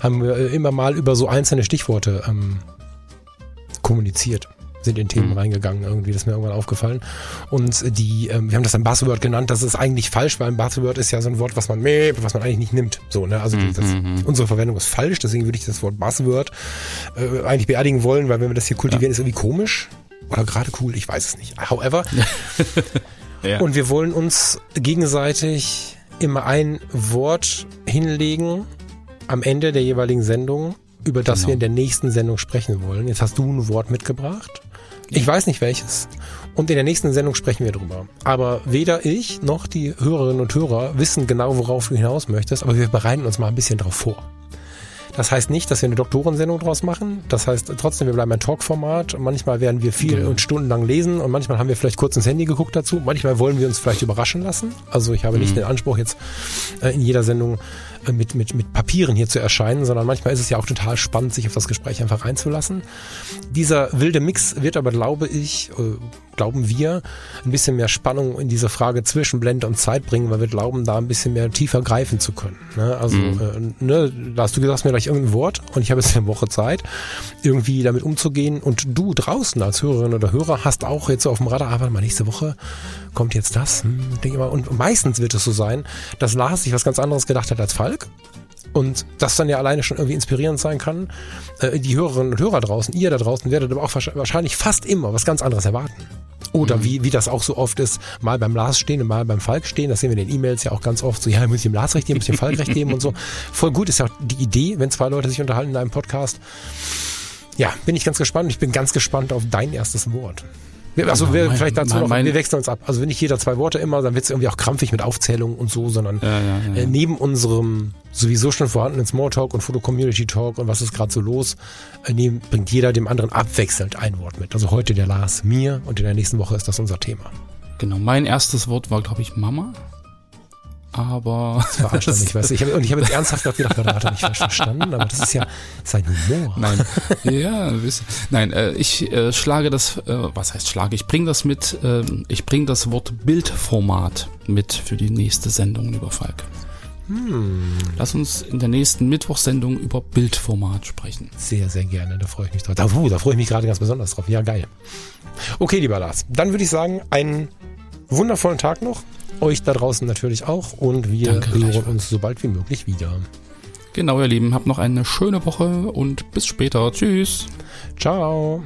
haben wir immer mal über so einzelne Stichworte ähm, kommuniziert sind in Themen mhm. reingegangen irgendwie, das ist mir irgendwann aufgefallen. Und die, ähm, wir haben das ein Buzzword genannt, das ist eigentlich falsch, weil ein Buzzword ist ja so ein Wort, was man, was man eigentlich nicht nimmt. So, ne? Also mhm. das, mhm. unsere Verwendung ist falsch, deswegen würde ich das Wort Buzzword äh, eigentlich beerdigen wollen, weil wenn wir das hier kultivieren, ja. ist irgendwie komisch. Oder gerade cool, ich weiß es nicht. However. ja. Und wir wollen uns gegenseitig immer ein Wort hinlegen am Ende der jeweiligen Sendung, über das genau. wir in der nächsten Sendung sprechen wollen. Jetzt hast du ein Wort mitgebracht. Ich weiß nicht welches. Und in der nächsten Sendung sprechen wir drüber. Aber weder ich noch die Hörerinnen und Hörer wissen genau, worauf du hinaus möchtest, aber wir bereiten uns mal ein bisschen drauf vor. Das heißt nicht, dass wir eine Doktorensendung draus machen. Das heißt trotzdem, wir bleiben ein Talkformat. Manchmal werden wir viel und stundenlang lesen und manchmal haben wir vielleicht kurz ins Handy geguckt dazu. Manchmal wollen wir uns vielleicht überraschen lassen. Also ich habe nicht mhm. den Anspruch, jetzt äh, in jeder Sendung äh, mit, mit, mit Papieren hier zu erscheinen, sondern manchmal ist es ja auch total spannend, sich auf das Gespräch einfach reinzulassen. Dieser wilde Mix wird aber, glaube ich, äh, glauben wir, ein bisschen mehr Spannung in diese Frage zwischen Blende und Zeit bringen, weil wir glauben, da ein bisschen mehr tiefer greifen zu können. Ne? Also, mhm. äh, ne, da hast du gesagt, mir gleich irgendein Wort und ich habe jetzt eine Woche Zeit, irgendwie damit umzugehen. Und du draußen als Hörerin oder Hörer hast auch jetzt so auf dem Radar, aber ah, mal nächste Woche kommt jetzt das. Hm, denk immer. Und meistens wird es so sein, dass Lars sich was ganz anderes gedacht hat als Falk Und das dann ja alleine schon irgendwie inspirierend sein kann. Äh, die Hörerinnen und Hörer draußen, ihr da draußen, werdet aber auch wahrscheinlich fast immer was ganz anderes erwarten. Oder mhm. wie, wie das auch so oft ist, mal beim Lars stehen und mal beim Falk stehen. Das sehen wir in den E-Mails ja auch ganz oft. So, ja, muss ich dem Lars recht geben, muss ich dem Falk recht geben und so. Voll gut ist ja auch die Idee, wenn zwei Leute sich unterhalten in einem Podcast. Ja, bin ich ganz gespannt. Ich bin ganz gespannt auf dein erstes Wort. Also ja, wir, mein, vielleicht dazu mein, noch, mein, wir wechseln uns ab. Also wenn nicht jeder zwei Worte immer, dann wird es irgendwie auch krampfig mit Aufzählungen und so, sondern ja, ja, äh, neben unserem sowieso schon vorhandenen Smalltalk und Foto-Community-Talk und was ist gerade so los, äh, neben, bringt jeder dem anderen abwechselnd ein Wort mit. Also heute der Lars mir und in der nächsten Woche ist das unser Thema. Genau, mein erstes Wort war, glaube ich, Mama aber. Das verarscht er mich, weißt du. Ich hab, und ich habe jetzt ernsthaft gedacht, da hat er mich falsch verstanden, aber das ist ja sein Humor. Nein, ja, nein, äh, ich äh, schlage das, äh, was heißt schlage? Ich bringe das mit, äh, ich bringe das Wort Bildformat mit für die nächste Sendung, lieber Falk. Hm. Lass uns in der nächsten Mittwochssendung über Bildformat sprechen. Sehr, sehr gerne, da freue ich mich drauf. Da, da freue ich mich gerade ganz besonders drauf. Ja, geil. Okay, lieber Lars, dann würde ich sagen, einen wundervollen Tag noch euch da draußen natürlich auch und wir Danke, hören uns so bald wie möglich wieder. Genau, ihr Lieben, habt noch eine schöne Woche und bis später. Tschüss. Ciao.